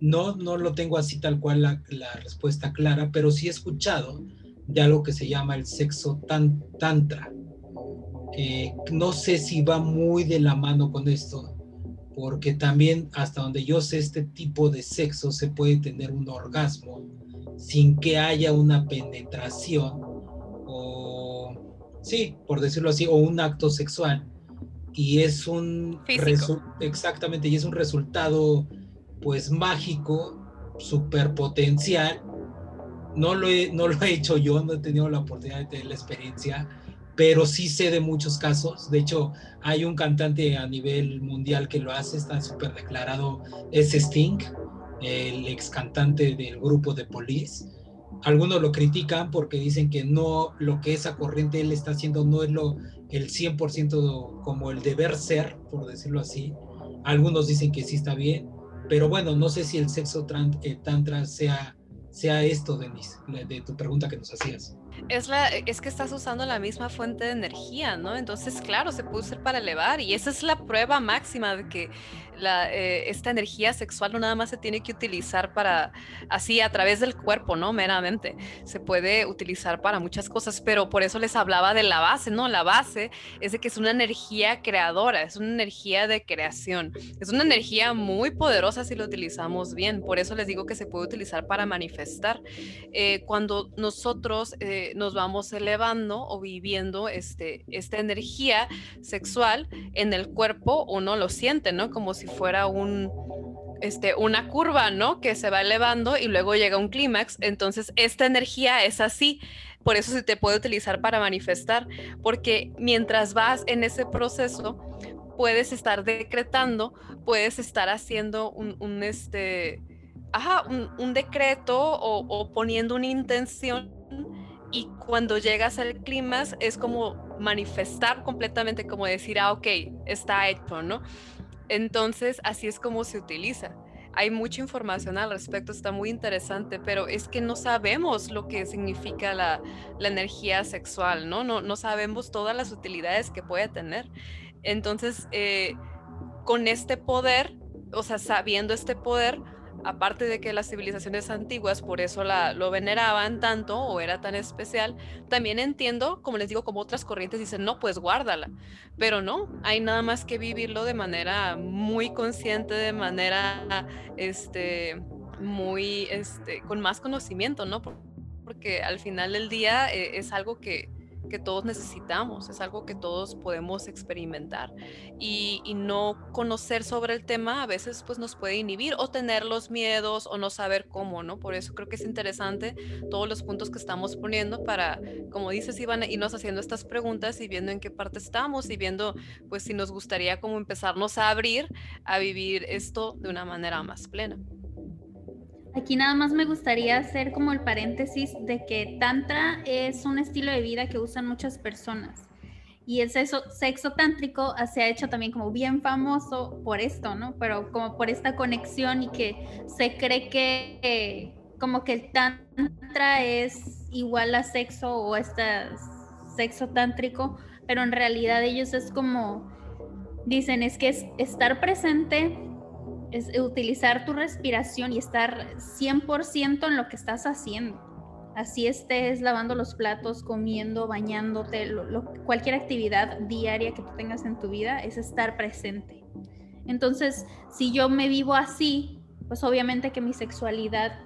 no, no lo tengo así tal cual la, la respuesta clara, pero sí he escuchado de algo que se llama el sexo tan, tantra. Eh, no sé si va muy de la mano con esto, porque también hasta donde yo sé este tipo de sexo se puede tener un orgasmo sin que haya una penetración o sí, por decirlo así, o un acto sexual y es un exactamente y es un resultado pues mágico, super potencial. No lo, he, no lo he hecho yo, no he tenido la oportunidad de tener la experiencia, pero sí sé de muchos casos. De hecho, hay un cantante a nivel mundial que lo hace, está súper declarado, es Sting, el ex cantante del grupo de Police. Algunos lo critican porque dicen que no, lo que esa corriente él está haciendo no es lo, el 100% como el deber ser, por decirlo así. Algunos dicen que sí está bien, pero bueno, no sé si el sexo eh, tantra sea, sea esto, de tu pregunta que nos hacías. Es, la, es que estás usando la misma fuente de energía, ¿no? Entonces, claro, se puede usar para elevar y esa es la prueba máxima de que eh, esta energía sexual no nada más se tiene que utilizar para, así, a través del cuerpo, ¿no? Meramente. Se puede utilizar para muchas cosas, pero por eso les hablaba de la base, ¿no? La base es de que es una energía creadora, es una energía de creación. Es una energía muy poderosa si lo utilizamos bien. Por eso les digo que se puede utilizar para manifestar. Eh, cuando nosotros eh, nos vamos elevando o viviendo este, esta energía sexual en el cuerpo, uno lo siente, ¿no? Como si fuera un, este, una curva, ¿no? Que se va elevando y luego llega un clímax. Entonces, esta energía es así. Por eso se te puede utilizar para manifestar, porque mientras vas en ese proceso, puedes estar decretando, puedes estar haciendo un, este, ajá, un, decreto o, o, poniendo una intención y cuando llegas al clímax es como manifestar completamente, como decir, ah, ok, está hecho, ¿no? Entonces, así es como se utiliza. Hay mucha información al respecto, está muy interesante, pero es que no sabemos lo que significa la, energía sexual, ¿no? ¿no? No sabemos todas las utilidades que puede tener. Entonces, eh, con este poder, o sea, sabiendo este poder, aparte de que las civilizaciones antiguas por eso lo veneraban tanto o era tan especial, también entiendo, como les digo, como otras corrientes dicen, no, pues guárdala, pero no, hay nada más que vivirlo de manera muy consciente, de manera, este, muy, este, con más conocimiento, ¿no? Porque al final del día eh, es algo que que todos necesitamos, es algo que todos podemos experimentar y, no conocer sobre el tema a veces pues nos puede inhibir o tener los miedos o no saber cómo, ¿no? Por eso creo que es interesante todos los puntos que estamos poniendo para, como dices, Iván, irnos haciendo estas preguntas y viendo en qué parte estamos y viendo pues si nos gustaría como empezarnos a abrir a vivir esto de una manera más plena. Aquí nada más me gustaría hacer como el paréntesis de que Tantra es un estilo de vida que usan muchas personas. Y el sexo, sexo tántrico se ha hecho también como bien famoso por esto, ¿no? Pero como por esta conexión y que se cree que como que el tantra es igual a sexo o este sexo tántrico, pero en realidad ellos es como, dicen, es que es estar presente es utilizar tu respiración y estar 100% en lo que estás haciendo. Así estés lavando los platos, comiendo, bañándote, cualquier actividad diaria que tú tengas en tu vida es estar presente. Entonces, si yo me vivo así, pues obviamente que mi sexualidad,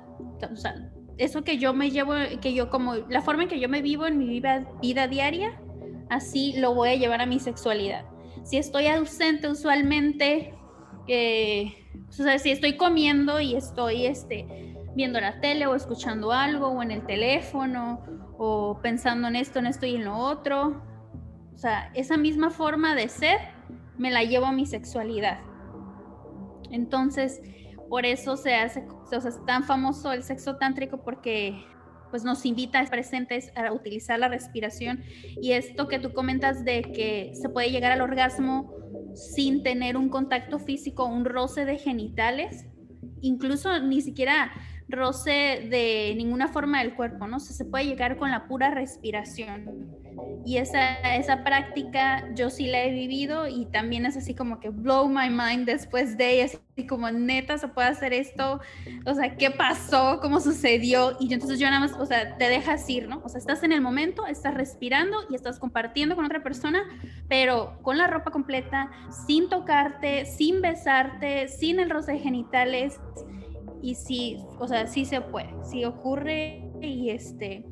o sea, eso que yo me llevo, que yo como, la forma en que yo me vivo en mi vida, vida diaria, así lo voy a llevar a mi sexualidad. Si estoy ausente usualmente, eh, o sea, si estoy comiendo y estoy este, viendo la tele o escuchando algo o en el teléfono o pensando en esto, en esto y en lo otro, o sea, esa misma forma de ser me la llevo a mi sexualidad. Entonces, por eso se hace, o sea, es tan famoso el sexo tántrico porque pues nos invita a presentes a utilizar la respiración y esto que tú comentas de que se puede llegar al orgasmo sin tener un contacto físico, un roce de genitales, incluso ni siquiera roce de ninguna forma del cuerpo, ¿no? se puede llegar con la pura respiración. Y esa, esa práctica yo sí la he vivido y también es así como que blow my mind después de ella, así como neta se puede hacer esto, o sea, ¿qué pasó? ¿Cómo sucedió? Y entonces yo nada más, o sea, te dejas ir, ¿no? O sea, estás en el momento, estás respirando y estás compartiendo con otra persona, pero con la ropa completa, sin tocarte, sin besarte, sin el roce de genitales. Y sí, o sea, sí se puede, sí ocurre y este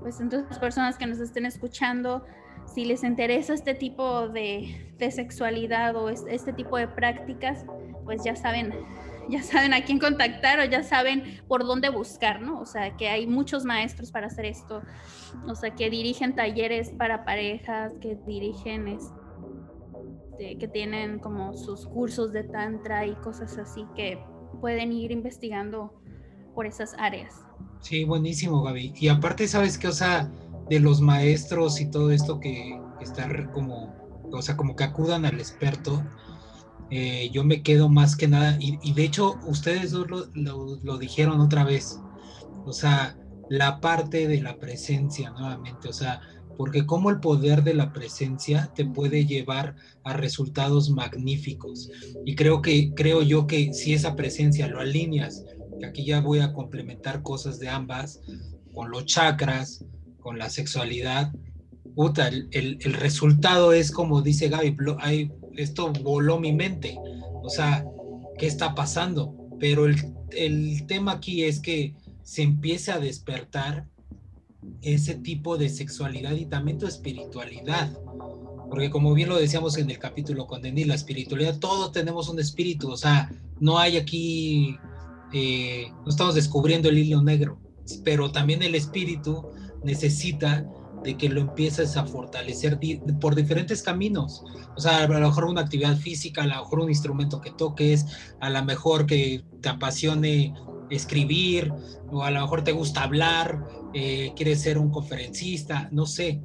pues entonces las personas que nos estén escuchando, si les interesa este tipo de, sexualidad o este tipo de prácticas, pues ya saben, ya saben a quién contactar o ya saben por dónde buscar, ¿no? O sea, que hay muchos maestros para hacer esto, o sea, que dirigen talleres para parejas, que dirigen, este, que tienen como sus cursos de tantra y cosas así que pueden ir investigando por esas áreas. Sí, buenísimo, Gaby. Y aparte, ¿sabes qué? O sea, de los maestros y todo esto que está como, o sea, como que acudan al experto, eh, yo me quedo más que nada, y, de hecho, ustedes dos lo, lo, dijeron otra vez, o sea, la parte de la presencia nuevamente, o sea, porque como el poder de la presencia te puede llevar a resultados magníficos. Y creo que creo yo que si esa presencia lo alineas, aquí ya voy a complementar cosas de ambas, con los chakras, con la sexualidad, puta, el, resultado es como dice Gaby, hay, esto voló mi mente, o sea, ¿qué está pasando? Pero el, el tema aquí es que se empiece a despertar ese tipo de sexualidad y también tu espiritualidad. Porque como bien lo decíamos en el capítulo con Denis, la espiritualidad, todos tenemos un espíritu, o sea, no hay aquí, eh, no estamos descubriendo el hilo negro, pero también el espíritu necesita de que lo empieces a fortalecer por diferentes caminos. O sea, a lo mejor una actividad física, a lo mejor un instrumento que toques, a lo mejor que te apasione escribir, o a lo mejor te gusta hablar, eh, quieres ser un conferencista, no sé,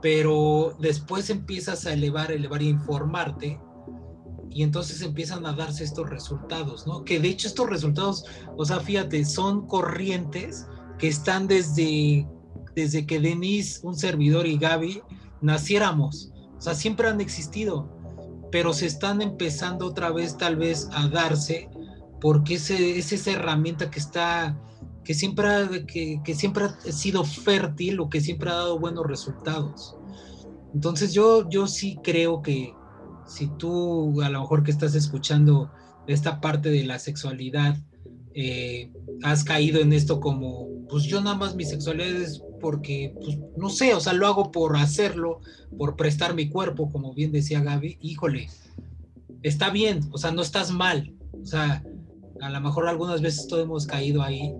pero después empiezas a elevar, elevar y informarte y entonces empiezan a darse estos resultados, ¿no? Que de hecho estos resultados, o sea, fíjate, son corrientes que están desde, desde que Denise, un servidor y Gaby naciéramos, o sea, siempre han existido, pero se están empezando otra vez tal vez a darse porque ese, es esa herramienta que está, que siempre, ha, que, siempre ha sido fértil o que siempre ha dado buenos resultados. Entonces yo, yo sí creo que si tú a lo mejor que estás escuchando esta parte de la sexualidad, eh, has caído en esto como, pues yo nada más mi sexualidad es porque, pues no sé, o sea, lo hago por hacerlo, por prestar mi cuerpo, como bien decía Gaby, híjole, está bien, o sea, no estás mal, o sea, a lo mejor algunas veces todos hemos caído ahí,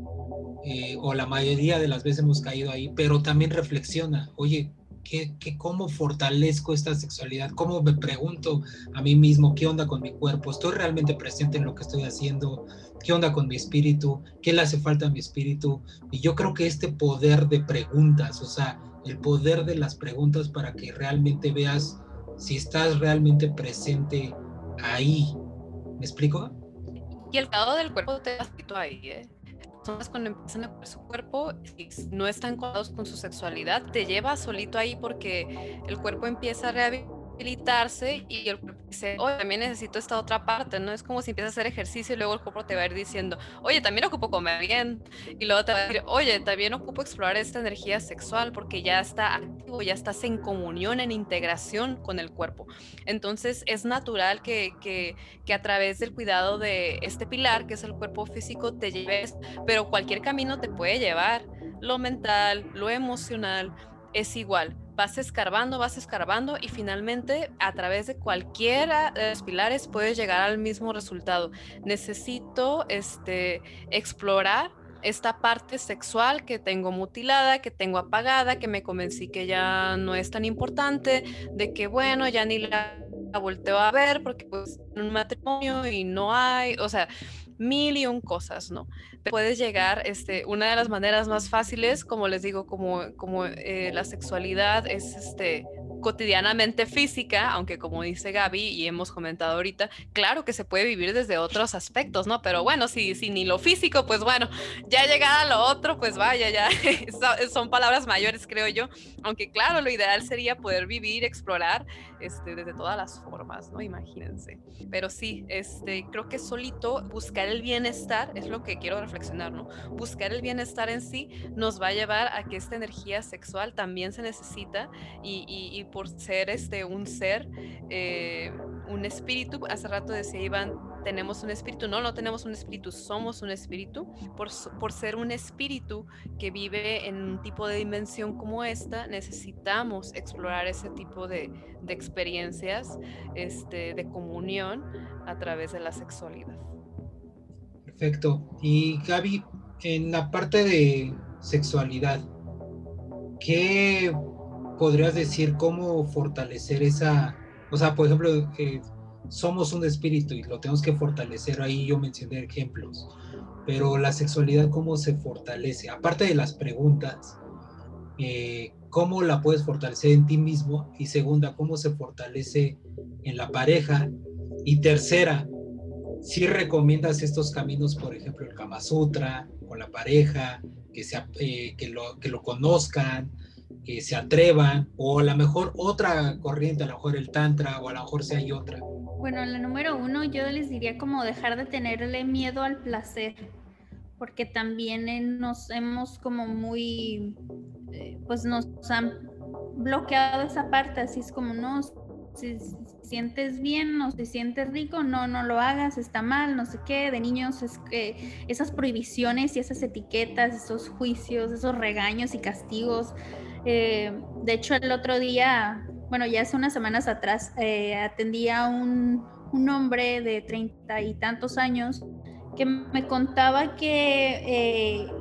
eh, o la mayoría de las veces hemos caído ahí, pero también reflexiona, oye, ¿qué, qué, cómo fortalezco esta sexualidad? ¿Cómo me pregunto a mí mismo qué onda con mi cuerpo? ¿Estoy realmente presente en lo que estoy haciendo? ¿Qué onda con mi espíritu? ¿Qué le hace falta a mi espíritu? Y yo creo que este poder de preguntas, o sea, el poder de las preguntas para que realmente veas si estás realmente presente ahí. ¿Me explico? Y el cuidado del cuerpo te da ahí, ¿eh? Personas cuando empiezan a su cuerpo y no están cuidados con su sexualidad, te lleva solito ahí porque el cuerpo empieza a rehabilitar y el cuerpo dice, oye, también necesito esta otra parte, ¿no? Es como si empiezas a hacer ejercicio y luego el cuerpo te va a ir diciendo, oye, también ocupo comer bien. Y luego te va a decir, oye, también ocupo explorar esta energía sexual porque ya está activo, ya estás en comunión, en integración con el cuerpo. Entonces es natural que, que, que a través del cuidado de este pilar, que es el cuerpo físico, te lleves, pero cualquier camino te puede llevar, lo mental, lo emocional, es igual vas escarbando, vas escarbando y finalmente a través de cualquiera de los pilares puedes llegar al mismo resultado. Necesito este, explorar esta parte sexual que tengo mutilada, que tengo apagada, que me convencí que ya no es tan importante, de que bueno, ya ni la, volteo a ver porque pues en un matrimonio y no hay, o sea, mil y un cosas, ¿no? Puedes llegar, este, una de las maneras más fáciles, como les digo, como, como eh, la sexualidad es este, cotidianamente física, aunque como dice Gaby y hemos comentado ahorita, claro que se puede vivir desde otros aspectos, ¿no? Pero bueno, si, si ni lo físico, pues bueno, ya llegada a lo otro, pues vaya, ya <laughs> son palabras mayores, creo yo, aunque claro, lo ideal sería poder vivir, explorar este, desde todas las formas, ¿no? Imagínense. Pero sí, este, creo que solito buscar el bienestar es lo que quiero reflexionar, ¿no? Buscar el bienestar en sí nos va a llevar a que esta energía sexual también se necesita y, y por ser este, un ser, eh, un espíritu. Hace rato decía Iván, tenemos un espíritu. No, no tenemos un espíritu, somos un espíritu. Por, por ser un espíritu que vive en un tipo de dimensión como esta, necesitamos explorar ese tipo de, de experiencias este, de comunión a través de la sexualidad. Perfecto. Y Gaby, en la parte de sexualidad, ¿qué podrías decir cómo fortalecer esa, o sea, por ejemplo, eh, somos un espíritu y lo tenemos que fortalecer, ahí yo mencioné ejemplos, pero la sexualidad, ¿cómo se fortalece? Aparte de las preguntas, eh, ¿cómo la puedes fortalecer en ti mismo? Y segunda, ¿cómo se fortalece en la pareja? Y tercera, si recomiendas estos caminos, por ejemplo, el Kama Sutra, con la pareja, que, sea, eh, que, lo, que lo conozcan, que se atrevan, o a lo mejor otra corriente, a lo mejor el Tantra, o a lo mejor si hay otra. Bueno, la número uno, yo les diría como dejar de tenerle miedo al placer, porque también nos hemos como muy, eh, pues nos han bloqueado esa parte, así es como, no, si, sientes bien o si sientes rico, no, no lo hagas, está mal, no sé qué, de niños es que esas prohibiciones y esas etiquetas, esos juicios, esos regaños y castigos. Eh, de hecho, el otro día, bueno, ya hace unas semanas atrás, eh, atendía a un, un, hombre de treinta y tantos años que me contaba que eh,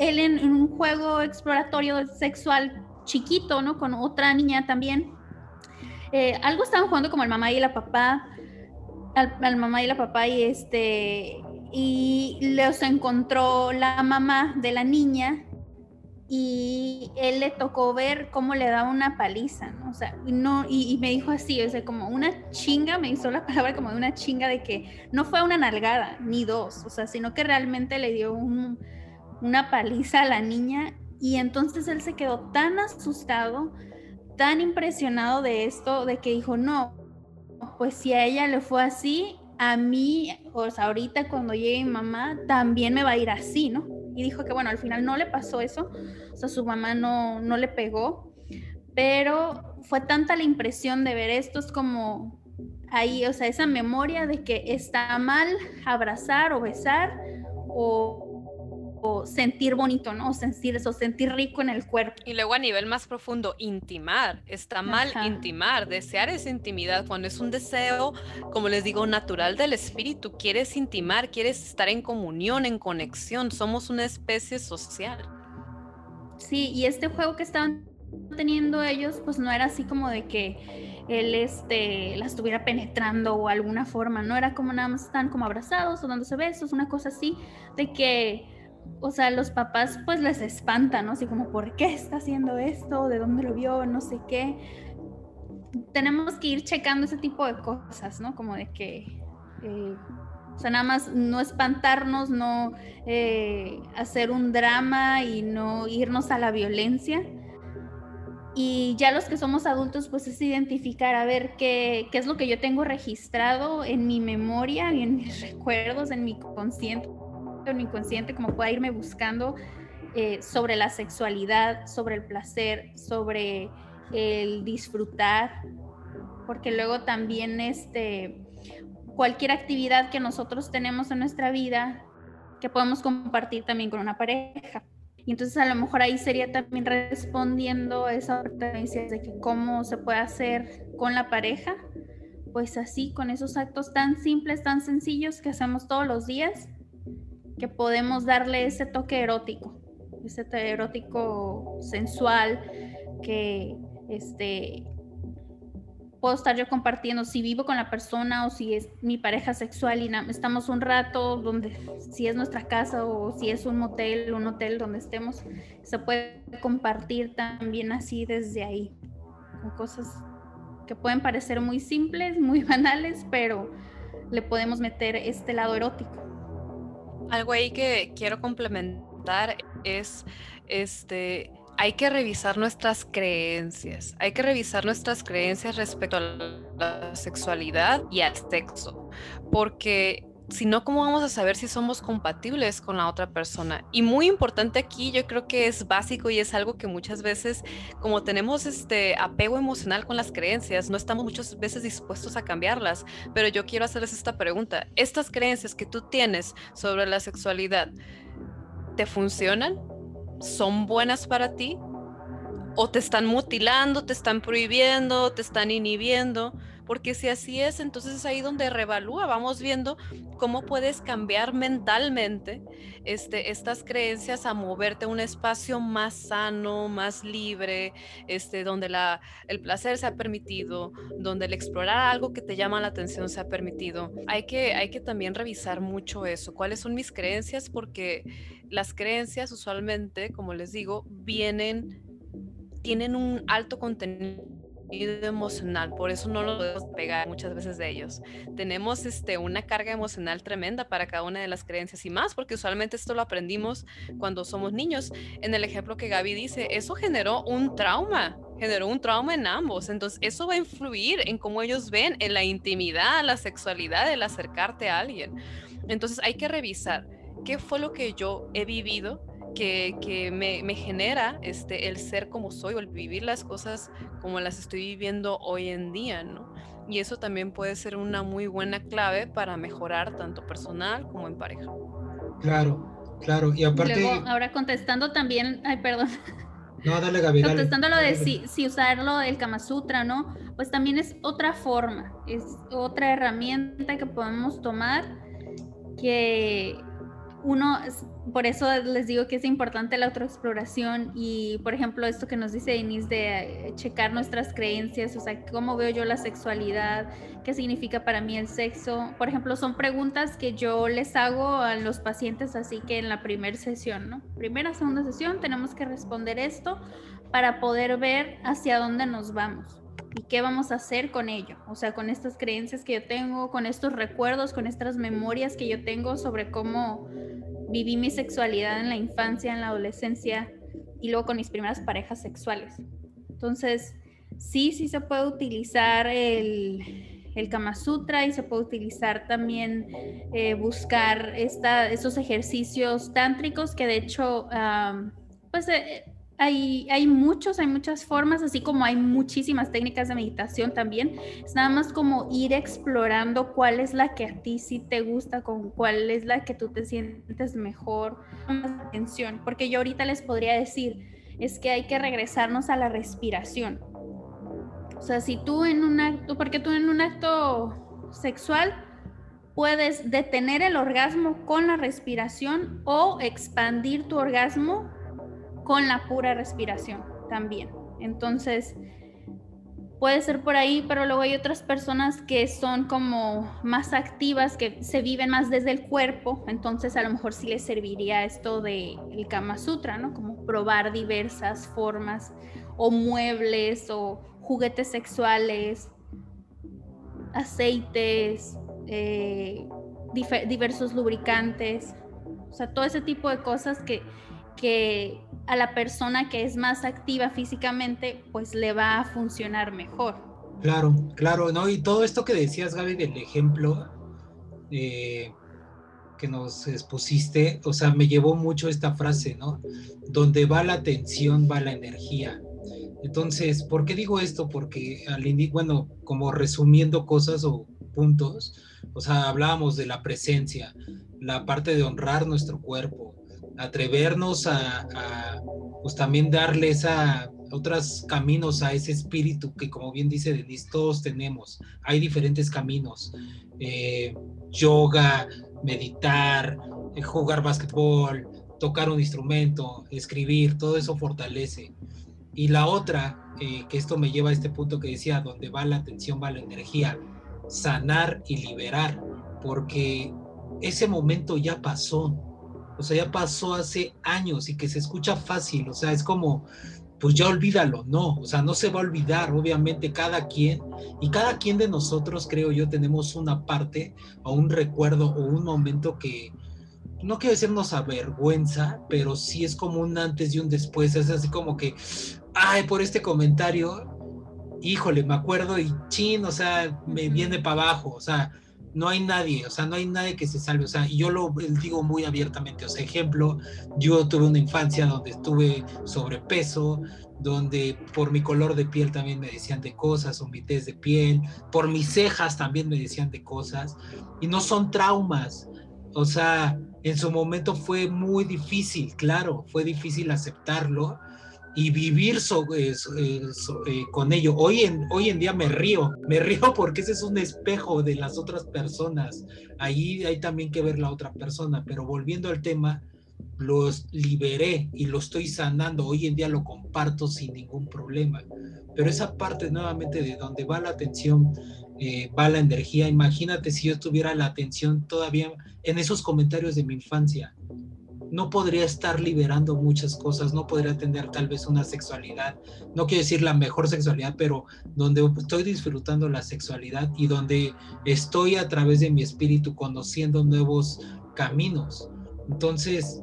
él en, un juego exploratorio sexual chiquito, ¿no? Con otra niña también, eh, algo estaban jugando como el mamá y la papá, al, mamá y la papá y este, y los encontró la mamá de la niña y él le tocó ver cómo le daba una paliza, ¿no? O sea, no, y, me dijo así, o sea, como una chinga, me hizo la <laughs> palabra como de una chinga de que no fue una nalgada, ni dos, o sea, sino que realmente le dio una paliza a la niña y entonces él se quedó tan asustado tan impresionado de esto, de que dijo, no, pues si a ella le fue así, a mí, o sea, ahorita cuando llegue mi mamá, también me va a ir así, ¿no? Y dijo que bueno, al final no le pasó eso, o sea, su mamá no, no le pegó, pero fue tanta la impresión de ver esto, es como ahí, o sea, esa memoria de que está mal abrazar o besar o o sentir bonito, ¿no? O sentir eso, sentir rico en el cuerpo. Y luego a nivel más profundo, intimar. Está mal intimar, desear esa intimidad cuando es un deseo, como les digo, natural del espíritu. Quieres intimar, quieres estar en comunión, en conexión. Somos una especie social. Sí, y este juego que estaban teniendo ellos, pues no era así como de que él este, la estuviera penetrando o alguna forma, no era como nada más están como abrazados o dándose besos, una cosa así, de que o sea, los papás pues les espantan, ¿no? Así como, ¿por qué está haciendo esto? ¿De dónde lo vio? No sé qué. Tenemos que ir checando ese tipo de cosas, ¿no? Como de que, eh, o sea, nada más no espantarnos, no eh, hacer un drama y no irnos a la violencia. Y ya los que somos adultos, pues es identificar, a ver qué, qué es lo que yo tengo registrado en mi memoria y en mis <laughs> recuerdos, en mi consciente mi inconsciente, como pueda irme buscando eh, sobre la sexualidad, sobre el placer, sobre el disfrutar, porque luego también este, cualquier actividad que nosotros tenemos en nuestra vida que podemos compartir también con una pareja. Y entonces a lo mejor ahí sería también respondiendo esa pregunta de que cómo se puede hacer con la pareja, pues así, con esos actos tan simples, tan sencillos que hacemos todos los días, que podemos darle ese toque erótico, ese toque erótico sensual que este puedo estar yo compartiendo si vivo con la persona o si es mi pareja sexual y estamos un rato donde si es nuestra casa o si es un motel, un hotel donde estemos, se puede compartir también así desde ahí, con cosas que pueden parecer muy simples, muy <laughs> banales, pero le podemos meter este lado erótico. Algo ahí que quiero complementar es, este, hay que revisar nuestras creencias, hay que revisar nuestras creencias respecto a la sexualidad y al sexo, porque si no, ¿cómo vamos a saber si somos compatibles con la otra persona? Y muy importante aquí, yo creo que es básico y es algo que muchas veces, como tenemos este apego emocional con las creencias, no estamos muchas veces dispuestos a cambiarlas. Pero yo quiero hacerles esta pregunta. ¿Estas creencias que tú tienes sobre la sexualidad, te funcionan? ¿Son buenas para ti? ¿O te están mutilando, te están prohibiendo, te están inhibiendo? Porque si así es, entonces es ahí donde revalúa, vamos viendo cómo puedes cambiar mentalmente este, estas creencias a moverte a un espacio más sano, más libre, este, donde el placer se ha permitido, donde el explorar algo que te llama la atención se ha permitido. Hay que, hay que también revisar mucho eso, cuáles son mis creencias, porque las creencias usualmente, como les digo, vienen, tienen un alto contenido emocional, por eso no lo podemos pegar muchas veces de ellos. Tenemos este, una carga emocional tremenda para cada una de las creencias y más, porque usualmente esto lo aprendimos cuando somos niños. En el ejemplo que Gaby dice, eso generó un trauma, generó un trauma en ambos, entonces eso va a influir en cómo ellos ven en la intimidad, la sexualidad, el acercarte a alguien. Entonces hay que revisar qué fue lo que yo he vivido que, me, genera este, el ser como soy o el vivir las cosas como las estoy viviendo hoy en día, ¿no? Y eso también puede ser una muy buena clave para mejorar tanto personal como en pareja. Claro, claro. Y aparte... ahora contestando también, ay, perdón. No, dale, Gaby. Contestando lo de si, si usarlo del Kama Sutra, ¿no? Pues también es otra forma, es otra herramienta que podemos tomar que uno, por eso les digo que es importante la autoexploración y, por ejemplo, esto que nos dice Denise de checar nuestras creencias, o sea, cómo veo yo la sexualidad, qué significa para mí el sexo. Por ejemplo, son preguntas que yo les hago a los pacientes, así que en la primera sesión, ¿no? Primera, segunda sesión, tenemos que responder esto para poder ver hacia dónde nos vamos y qué vamos a hacer con ello, o sea, con estas creencias que yo tengo, con estos recuerdos, con estas memorias que yo tengo sobre cómo viví mi sexualidad en la infancia, en la adolescencia y luego con mis primeras parejas sexuales. Entonces, sí, sí se puede utilizar el, el Kama Sutra y se puede utilizar también eh, buscar esta, esos ejercicios tántricos que de hecho, pues... Eh, hay, hay muchos, hay muchas formas, así como hay muchísimas técnicas de meditación también. Es nada más como ir explorando cuál es la que a ti sí te gusta, con cuál es la que tú te sientes mejor. Atención, porque yo ahorita les podría decir, es que hay que regresarnos a la respiración. O sea, si tú en un acto, porque tú en un acto sexual puedes detener el orgasmo con la respiración o expandir tu orgasmo con la pura respiración también. Entonces, puede ser por ahí, pero luego hay otras personas que son como más activas, que se viven más desde el cuerpo, entonces a lo mejor sí les serviría esto de el Kama Sutra, ¿no? Como probar diversas formas o muebles o juguetes sexuales, aceites, eh, diversos lubricantes, o sea, todo ese tipo de cosas que que a la persona que es más activa físicamente, pues le va a funcionar mejor. Claro, claro, ¿no? Y todo esto que decías, Gaby, del ejemplo eh, que nos expusiste, o sea, me llevó mucho esta frase, ¿no? Donde va la atención, va la energía. Entonces, ¿por qué digo esto? Porque al bueno, como resumiendo cosas o puntos, o sea, hablábamos de la presencia, la parte de honrar nuestro cuerpo, atrevernos a, pues también darles a otros caminos a ese espíritu que como bien dice Denise, todos tenemos. Hay diferentes caminos. Eh, yoga, meditar, eh, jugar básquetbol, tocar un instrumento, escribir, todo eso fortalece. Y la otra, eh, que esto me lleva a este punto que decía, donde va la atención, va la energía, sanar y liberar, porque ese momento ya pasó, o sea, ya pasó hace años y que se escucha fácil, o sea, es como, pues ya olvídalo, no, o sea, no se va a olvidar, obviamente cada quien, y cada quien de nosotros, creo yo, tenemos una parte o un recuerdo o un momento que, no quiero decirnos avergüenza, pero sí es como un antes y un después, es así como que, ay, por este comentario, híjole, me acuerdo y chin, o sea, me viene para abajo, o sea, no hay nadie, o sea, no hay nadie que se salve, o sea, yo lo digo muy abiertamente, o sea, ejemplo, yo tuve una infancia donde estuve sobrepeso, donde por mi color de piel también me decían de cosas, o mi tez de piel, por mis cejas también me decían de cosas, y no son traumas, o sea, en su momento fue muy difícil, claro, fue difícil aceptarlo, y vivir eh, eh, con ello. Hoy en, hoy en día me río, me río <laughs> porque ese es un espejo de las otras personas. Ahí hay también que ver la otra persona, pero volviendo al tema, los liberé y lo estoy sanando. Hoy en día lo comparto sin ningún problema. Pero esa parte nuevamente de donde va la atención, eh, va la energía. Imagínate si yo tuviera la atención todavía en esos comentarios de mi infancia no podría estar liberando muchas cosas, no podría tener tal vez una sexualidad, no quiero decir la mejor sexualidad, pero donde estoy disfrutando la sexualidad y donde estoy a través de mi espíritu conociendo nuevos caminos. Entonces,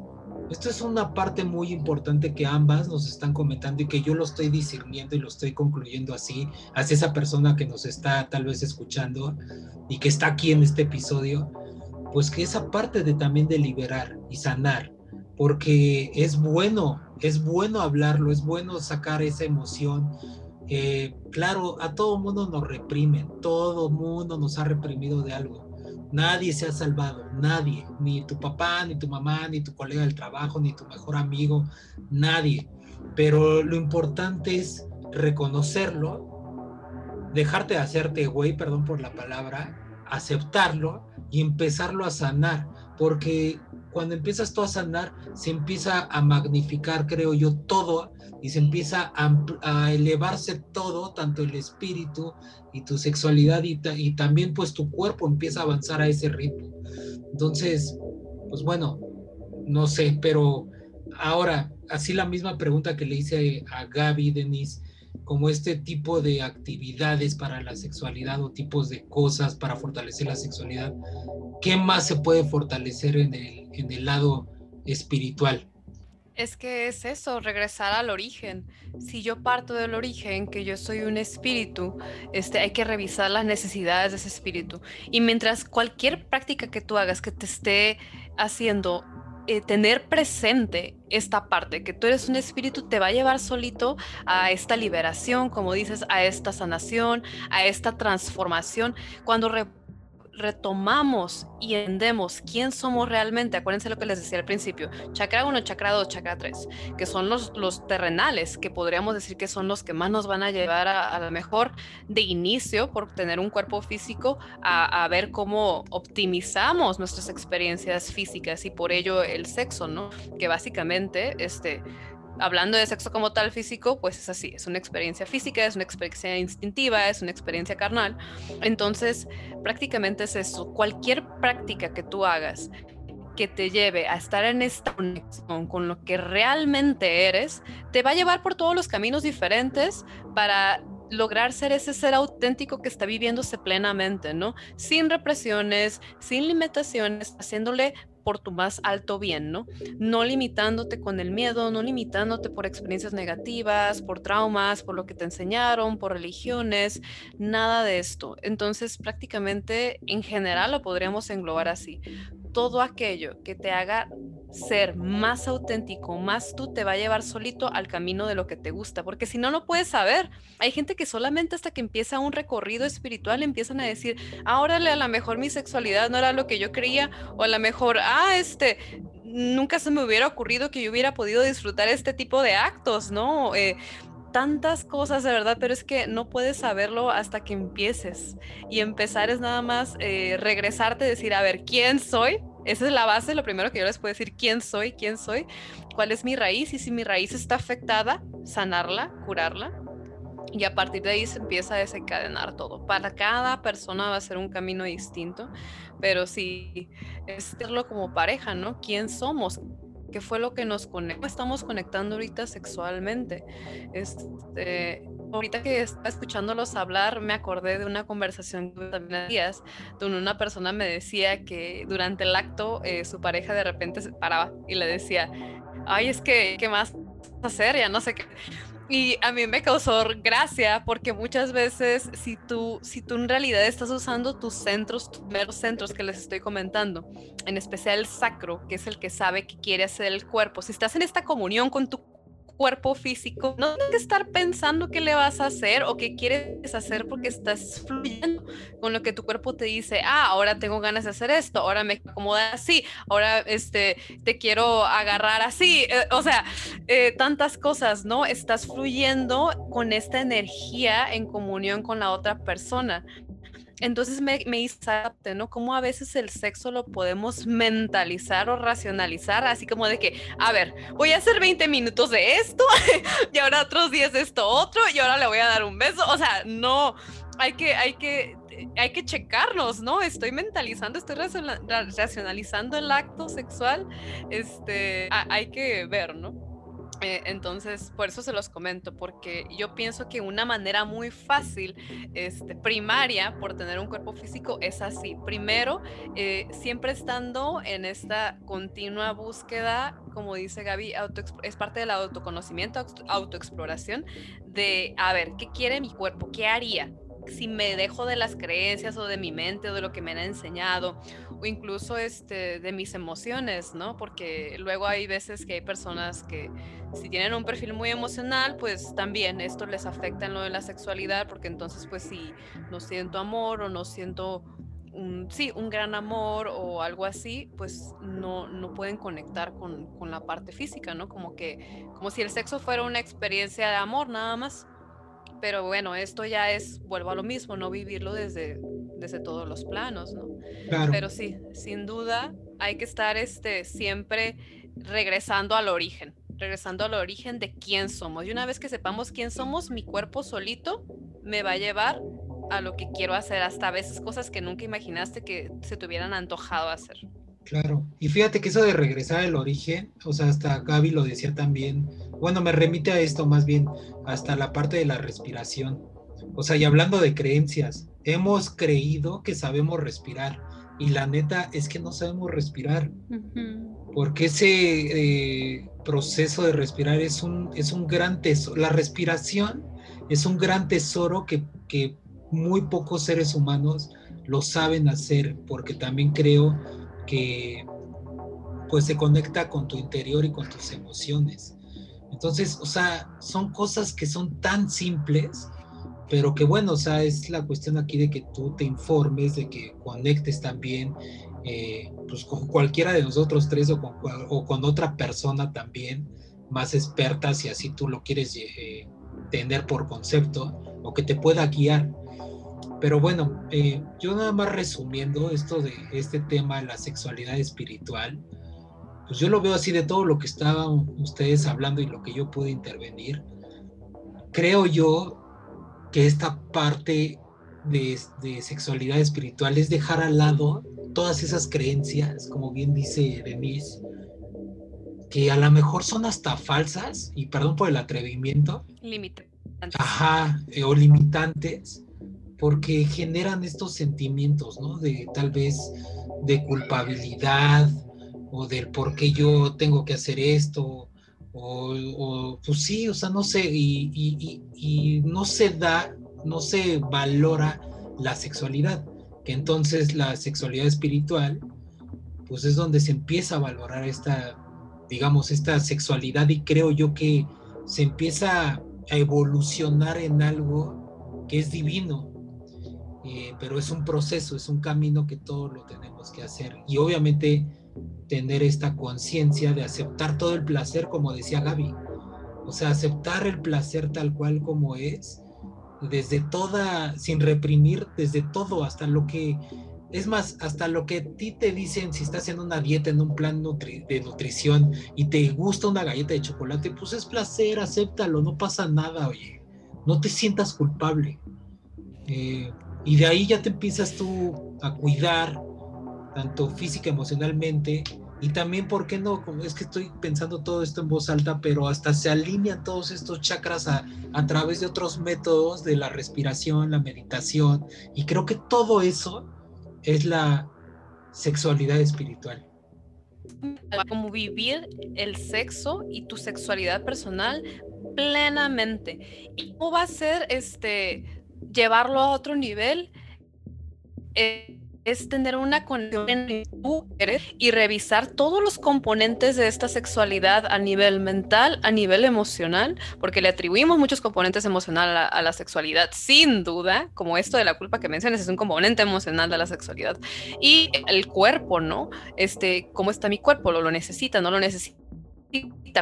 esto es una parte muy importante que ambas nos están comentando y que yo lo estoy discerniendo y lo estoy concluyendo así, hacia esa persona que nos está tal vez escuchando y que está aquí en este episodio, pues que esa parte de también de liberar y sanar, porque es bueno, es bueno hablarlo, es bueno sacar esa emoción. Eh, claro, a todo mundo nos reprimen, todo mundo nos ha reprimido de algo Nadie se ha salvado, nadie, ni tu papá, ni tu mamá, ni tu colega del trabajo, ni tu mejor amigo, nadie. Pero lo importante es reconocerlo, dejarte de hacerte güey, perdón por la palabra, aceptarlo y empezarlo a sanar, porque cuando empiezas tú a sanar, se empieza a magnificar, creo yo, todo y se empieza a, elevarse todo, tanto el espíritu y tu sexualidad y, y, también pues tu cuerpo empieza a avanzar a ese ritmo. Entonces, pues bueno, no sé, pero ahora, así la misma pregunta que le hice a Gaby, Denise, como este tipo de actividades para la sexualidad o tipos de cosas para fortalecer la sexualidad, ¿qué más se puede fortalecer en el, en el lado espiritual? Es que es eso, regresar al origen. Si yo parto del origen, que yo soy un espíritu, este, hay que revisar las necesidades de ese espíritu. Y mientras cualquier práctica que tú hagas que te esté haciendo eh, tener presente esta parte, que tú eres un espíritu, te va a llevar solito a esta liberación, como dices, a esta sanación, a esta transformación. Cuando retomamos y entendemos quién somos realmente, acuérdense lo que les decía al principio, chakra 1, chakra 2, chakra 3, que son los, los terrenales, que podríamos decir que son los que más nos van a llevar a, lo mejor de inicio por tener un cuerpo físico a, a ver cómo optimizamos nuestras experiencias físicas y por ello el sexo, ¿no? Que básicamente, este hablando de sexo como tal físico, pues es así, es una experiencia física, es una experiencia instintiva, es una experiencia carnal. Entonces, prácticamente es eso. Cualquier práctica que tú hagas que te lleve a estar en esta conexión con lo que realmente eres, te va a llevar por todos los caminos diferentes para lograr ser ese ser auténtico que está viviéndose plenamente, ¿no? Sin represiones, sin limitaciones, haciéndole por tu más alto bien, ¿no? No limitándote con el miedo, no limitándote por experiencias negativas, por traumas, por lo que te enseñaron, por religiones, nada de esto. Entonces, prácticamente en general lo podríamos englobar así. Todo aquello que te haga ser más auténtico, más tú, te va a llevar solito al camino de lo que te gusta, porque si no, no puedes saber. Hay gente que solamente hasta que empieza un recorrido espiritual empiezan a decir, ahora a lo mejor mi sexualidad no era lo que yo creía, o a lo mejor, ah, este, nunca se me hubiera ocurrido que yo hubiera podido disfrutar este tipo de actos, ¿no? Eh, tantas cosas de verdad, pero es que no puedes saberlo hasta que empieces. Y empezar es nada más eh, regresarte, decir, a ver, ¿quién soy? Esa es la base, lo primero que yo les puedo decir, quién soy, quién soy, cuál es mi raíz y si mi raíz está afectada, sanarla, curarla. Y a partir de ahí se empieza a desencadenar todo. Para cada persona va a ser un camino distinto, pero sí, es verlo como pareja, ¿no? ¿Quién somos? qué fue lo que nos conectó, estamos conectando ahorita sexualmente. Este, ahorita que estaba escuchándolos hablar, me acordé de una conversación que también días, donde una persona me decía que durante el acto eh, su pareja de repente se paraba y le decía, ay, es que, ¿qué más hacer? Ya no sé qué. Y a mí me causó gracia porque muchas veces si tú, si tú en realidad estás usando tus centros, tus primeros centros que les estoy comentando, en especial el sacro, que es el que sabe que quiere hacer el cuerpo, si estás en esta comunión con tu cuerpo físico, no tienes que estar pensando qué le vas a hacer o qué quieres hacer porque estás fluyendo con lo que tu cuerpo te dice, ah, ahora tengo ganas de hacer esto, ahora me acomoda así, ahora este, te quiero agarrar así, eh, o sea, eh, tantas cosas, ¿no? Estás fluyendo con esta energía en comunión con la otra persona. Entonces me, me hizo, ¿no? Cómo a veces el sexo lo podemos mentalizar o racionalizar, así como de que, a ver, voy a hacer 20 minutos de esto <laughs> y ahora otros 10 de esto otro y ahora le voy a dar un beso. O sea, no, hay que, hay que, hay que checarnos, ¿no? Estoy mentalizando, estoy racionalizando el acto sexual, este, hay que ver, ¿no? Eh, entonces, por eso se los comento, porque yo pienso que una manera muy fácil, este, primaria, por tener un cuerpo físico es así. Primero, eh, siempre estando en esta continua búsqueda, como dice Gaby, es parte del autoconocimiento, autoexploración, de, a ver, ¿qué quiere mi cuerpo? ¿Qué haría? Si me dejo de las creencias o de mi mente o de lo que me han enseñado o incluso este, de mis emociones, ¿no? Porque luego hay veces que hay personas que si tienen un perfil muy emocional, pues también esto les afecta en lo de la sexualidad, porque entonces pues si no siento amor o no siento un, sí, un gran amor o algo así, pues no, no pueden conectar con, con la parte física, ¿no? Como que, como si el sexo fuera una experiencia de amor nada más pero bueno, esto ya es, vuelvo a lo mismo, no vivirlo desde, desde todos los planos, ¿no? Pero sí, sin duda hay que estar este, siempre regresando al origen, regresando al origen de quién somos. Y una vez que sepamos quién somos, mi cuerpo solito me va a llevar a lo que quiero hacer, hasta a veces cosas que nunca imaginaste que se te hubieran antojado hacer. Claro, y fíjate que eso de regresar al origen, o sea, hasta Gaby lo decía también, bueno, me remite a esto más bien, hasta la parte de la respiración. O sea, y hablando de creencias, hemos creído que sabemos respirar y la neta es que no sabemos respirar. Porque ese eh, proceso de respirar es un, es un gran tesoro. La respiración es un gran tesoro que, que muy pocos seres humanos lo saben hacer, porque también creo que pues se conecta con tu interior y con tus emociones. Entonces, o sea, son cosas que son tan simples, pero que bueno, o sea, es la cuestión aquí de que tú te informes, de que conectes también, eh, pues con cualquiera de nosotros tres o con, o con otra persona también más experta, si así tú lo quieres eh, tener por concepto, o que te pueda guiar. Pero bueno, eh, yo nada más resumiendo esto de este tema, la sexualidad espiritual, pues yo lo veo así de todo lo que estaban ustedes hablando y lo que yo pude intervenir. Creo yo que esta parte de, sexualidad espiritual es dejar al lado todas esas creencias, como bien dice Denise, que a lo mejor son hasta falsas, y perdón por el atrevimiento. Limitantes. Ajá, eh, o limitantes, porque generan estos sentimientos, ¿no? De tal vez de culpabilidad, o del por qué yo tengo que hacer esto, o, pues sí, o sea, no sé, y, no se da, no se valora la sexualidad, que entonces la sexualidad espiritual, pues es donde se empieza a valorar esta, digamos, esta sexualidad y creo yo que se empieza a evolucionar en algo que es divino, eh, pero es un proceso, es un camino que todos lo tenemos que hacer. Y obviamente tener esta conciencia de aceptar todo el placer, como decía Gaby. O sea, aceptar el placer tal cual como es, desde toda, sin reprimir, desde todo, hasta lo que, es más, hasta lo que a ti te dicen si estás en una dieta, en un plan de nutrición y te gusta una galleta de chocolate, pues es placer, acéptalo, no pasa nada, oye, no te sientas culpable. Eh, y de ahí ya te empiezas tú a cuidar, tanto física, emocionalmente, y también, ¿por qué no? Es que estoy pensando todo esto en voz alta, pero hasta se alinean todos estos chakras a, a, través de otros métodos de la respiración, la meditación, y creo que todo eso es la sexualidad espiritual. Como vivir el sexo y tu sexualidad personal plenamente. ¿Y cómo va a ser este, llevarlo a otro nivel? Eh, es tener una conexión en eres y revisar todos los componentes de esta sexualidad a nivel mental, a nivel emocional, porque le atribuimos muchos componentes emocionales a, la sexualidad, sin duda, como esto de la culpa que mencionas, es un componente emocional de la sexualidad. Y el cuerpo, ¿no? Este, ¿cómo está mi cuerpo? ¿Lo, lo necesita? ¿No lo necesita?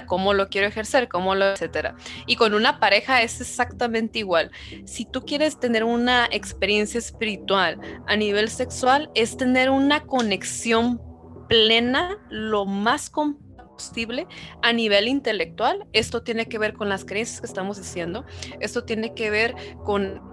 Cómo lo quiero ejercer, cómo lo, etcétera. Y con una pareja es exactamente igual. Si tú quieres tener una experiencia espiritual a nivel sexual, es tener una conexión plena lo más posible a nivel intelectual. Esto tiene que ver con las creencias que estamos diciendo. Esto tiene que ver con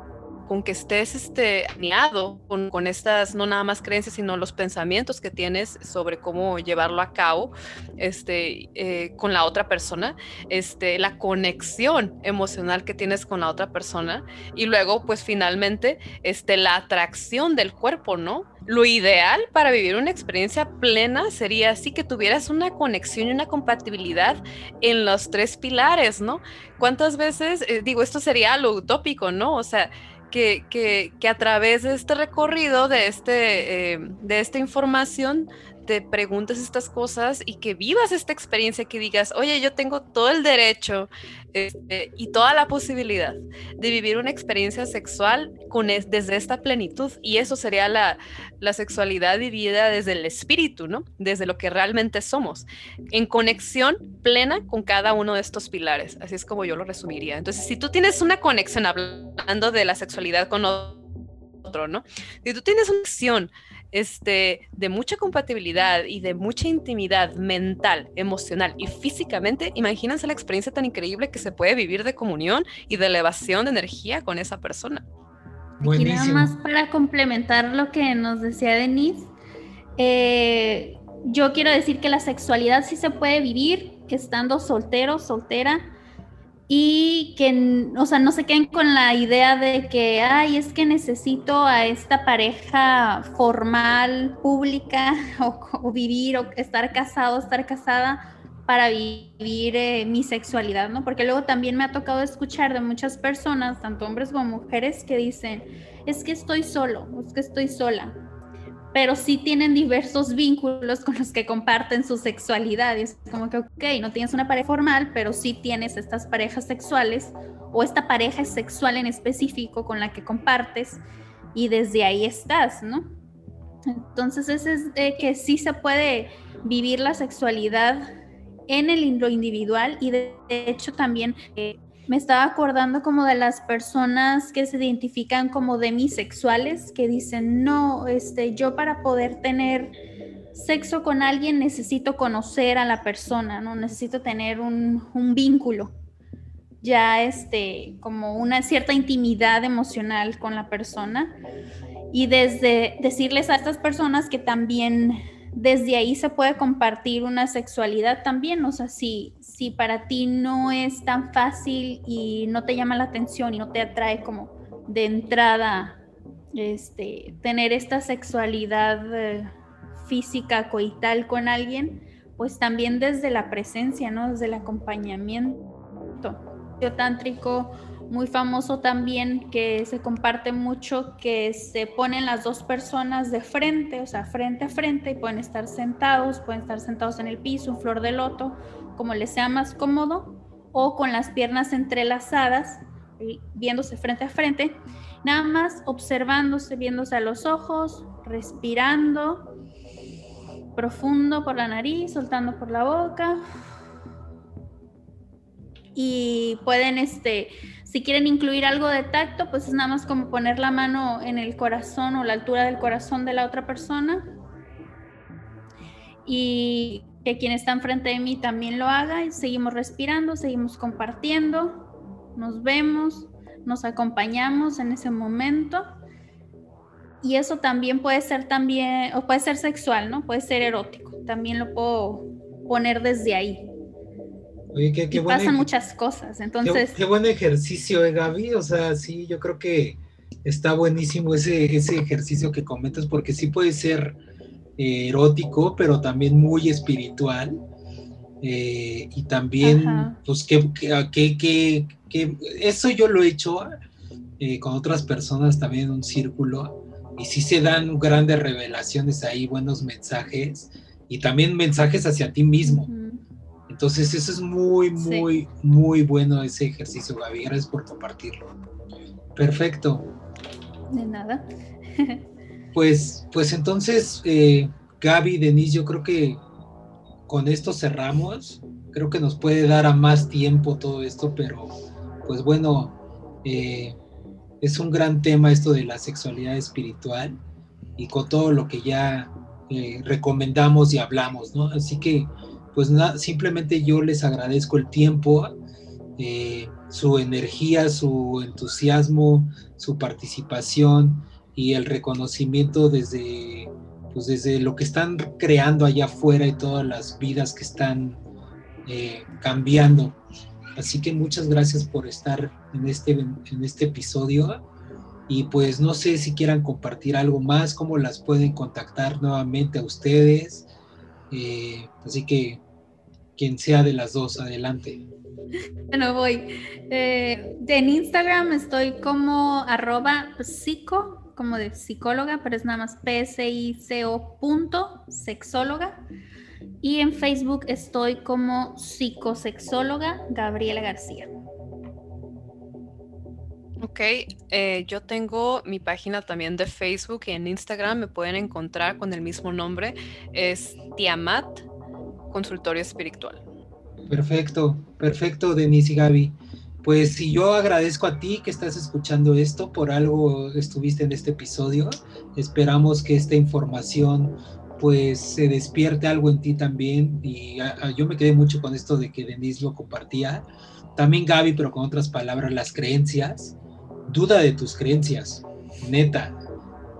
con que estés este, alineado con, con, estas, no nada más creencias, sino los pensamientos que tienes sobre cómo llevarlo a cabo este, eh, con la otra persona, este, la conexión emocional que tienes con la otra persona y luego, pues finalmente, este, la atracción del cuerpo, ¿no? Lo ideal para vivir una experiencia plena sería así que tuvieras una conexión y una compatibilidad en los tres pilares, ¿no? ¿Cuántas veces, eh, digo, esto sería lo utópico, ¿no? O sea, que, que, que, a través de este recorrido, de, este, eh, de esta información, te preguntes estas cosas y que vivas esta experiencia, que digas, oye, yo tengo todo el derecho este, y toda la posibilidad de vivir una experiencia sexual con desde esta plenitud. Y eso sería la, la sexualidad vivida desde el espíritu, ¿no? Desde lo que realmente somos, en conexión plena con cada uno de estos pilares. Así es como yo lo resumiría. Entonces, si tú tienes una conexión hablando de la sexualidad con otro, ¿no? Si tú tienes una acción este, de mucha compatibilidad y de mucha intimidad mental, emocional y físicamente, imagínense la experiencia tan increíble que se puede vivir de comunión y de elevación de energía con esa persona. Y nada más para complementar lo que nos decía Denise, eh, yo quiero decir que la sexualidad sí se puede vivir estando soltero, soltera, y que, o sea, no se queden con la idea de que, ay, es que necesito a esta pareja formal, pública, <laughs> o, vivir, o estar casado, estar casada para vivir eh, mi sexualidad, ¿no? Porque luego también me ha tocado escuchar de muchas personas, tanto hombres como mujeres, que dicen, es que estoy solo, es que estoy sola pero sí tienen diversos vínculos con los que comparten su sexualidad. Y es como que, ok, no tienes una pareja formal, pero sí tienes estas parejas sexuales o esta pareja sexual en específico con la que compartes y desde ahí estás, ¿no? Entonces, es de que sí se puede vivir la sexualidad en el lo individual y de, hecho también eh, me estaba acordando como de las personas que se identifican como demisexuales, que dicen, no, este, yo para poder tener sexo con alguien necesito conocer a la persona, ¿no? Necesito tener un, un vínculo, ya este, como una cierta intimidad emocional con la persona. Y desde decirles a estas personas que también desde ahí se puede compartir una sexualidad también, o sea, si, si para ti no es tan fácil y no te llama la atención y no te atrae como de entrada este, tener esta sexualidad eh, física coital con alguien, pues también desde la presencia, ¿no? Desde el acompañamiento. Tántrico muy famoso también que se comparte mucho que se ponen las dos personas de frente, o sea, frente a frente y pueden estar sentados, pueden estar sentados en el piso, en flor de loto, como les sea más cómodo, o con las piernas entrelazadas, viéndose frente a frente, nada más observándose, viéndose a los ojos, respirando profundo por la nariz, soltando por la boca. Y pueden este si quieren incluir algo de tacto, pues es nada más como poner la mano en el corazón o la altura del corazón de la otra persona. Y que quien está enfrente de mí también lo haga. Seguimos respirando, seguimos compartiendo, nos vemos, nos acompañamos en ese momento. Y eso también puede ser también, o puede ser sexual, ¿no? Puede ser erótico. También lo puedo poner desde ahí. Oye, qué, y pasan muchas cosas, entonces... Qué, buen ejercicio, ¿eh, Gaby? O sea, sí, yo creo que está buenísimo ese, ese ejercicio que comentas, porque sí puede ser eh, erótico, pero también muy espiritual. Eh, y también, pues, que, que, que, eso yo lo he hecho eh, con otras personas también en un círculo, y sí se dan grandes revelaciones ahí, buenos mensajes, y también mensajes hacia ti mismo. Entonces, eso es muy, muy, muy bueno ese ejercicio, Gaby. Gracias por compartirlo. Perfecto. De nada. <laughs> pues, pues entonces, eh, Gaby, Denise, yo creo que con esto cerramos. Creo que nos puede dar a más tiempo todo esto, pero pues bueno, eh, es un gran tema esto de la sexualidad espiritual y con todo lo que ya eh, recomendamos y hablamos, ¿no? Así que pues nada, simplemente yo les agradezco el tiempo eh, su energía, su entusiasmo, su participación y el reconocimiento desde, pues desde lo que están creando allá afuera y todas las vidas que están eh, cambiando. Así que muchas gracias por estar en este, en este episodio. Y pues no sé si quieran compartir algo más, cómo las pueden contactar nuevamente a ustedes. Eh, así que quien sea de las dos, adelante. Bueno, voy. Eh, en Instagram estoy como arroba psico, como de psicóloga, pero es nada más psico punto sexóloga. Y en Facebook estoy como psicosexóloga Gabriela García. Ok, eh, yo tengo mi página también de Facebook y en Instagram me pueden encontrar con el mismo nombre. Es Tiamat Consultorio Espiritual. Perfecto, perfecto, Denise y Gaby. Pues si yo agradezco a ti que estás escuchando esto, por algo estuviste en este episodio. Esperamos que esta información pues se despierte algo en ti también. Y yo me quedé mucho con esto de que Denise lo compartía. También Gaby, pero con otras palabras, las creencias duda de tus creencias, neta,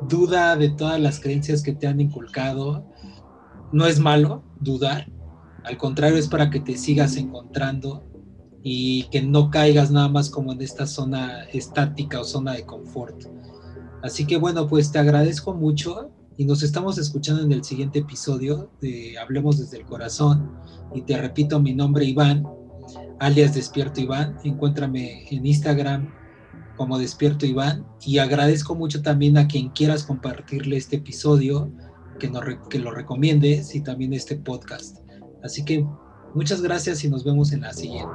duda de todas las creencias que te han inculcado. No es malo dudar, al contrario es para que te sigas encontrando y que no caigas nada más como en esta zona estática o zona de confort. Así que bueno, pues te agradezco mucho y nos estamos escuchando en el siguiente episodio de Hablemos desde el Corazón. Y te repito mi nombre Iván, alias Despierto Iván. Encuéntrame en Instagram, como Despierto Iván y agradezco mucho también a quien quieras compartirle este episodio, que, que lo recomiendes y también este podcast. Así que muchas gracias y nos vemos en la siguiente.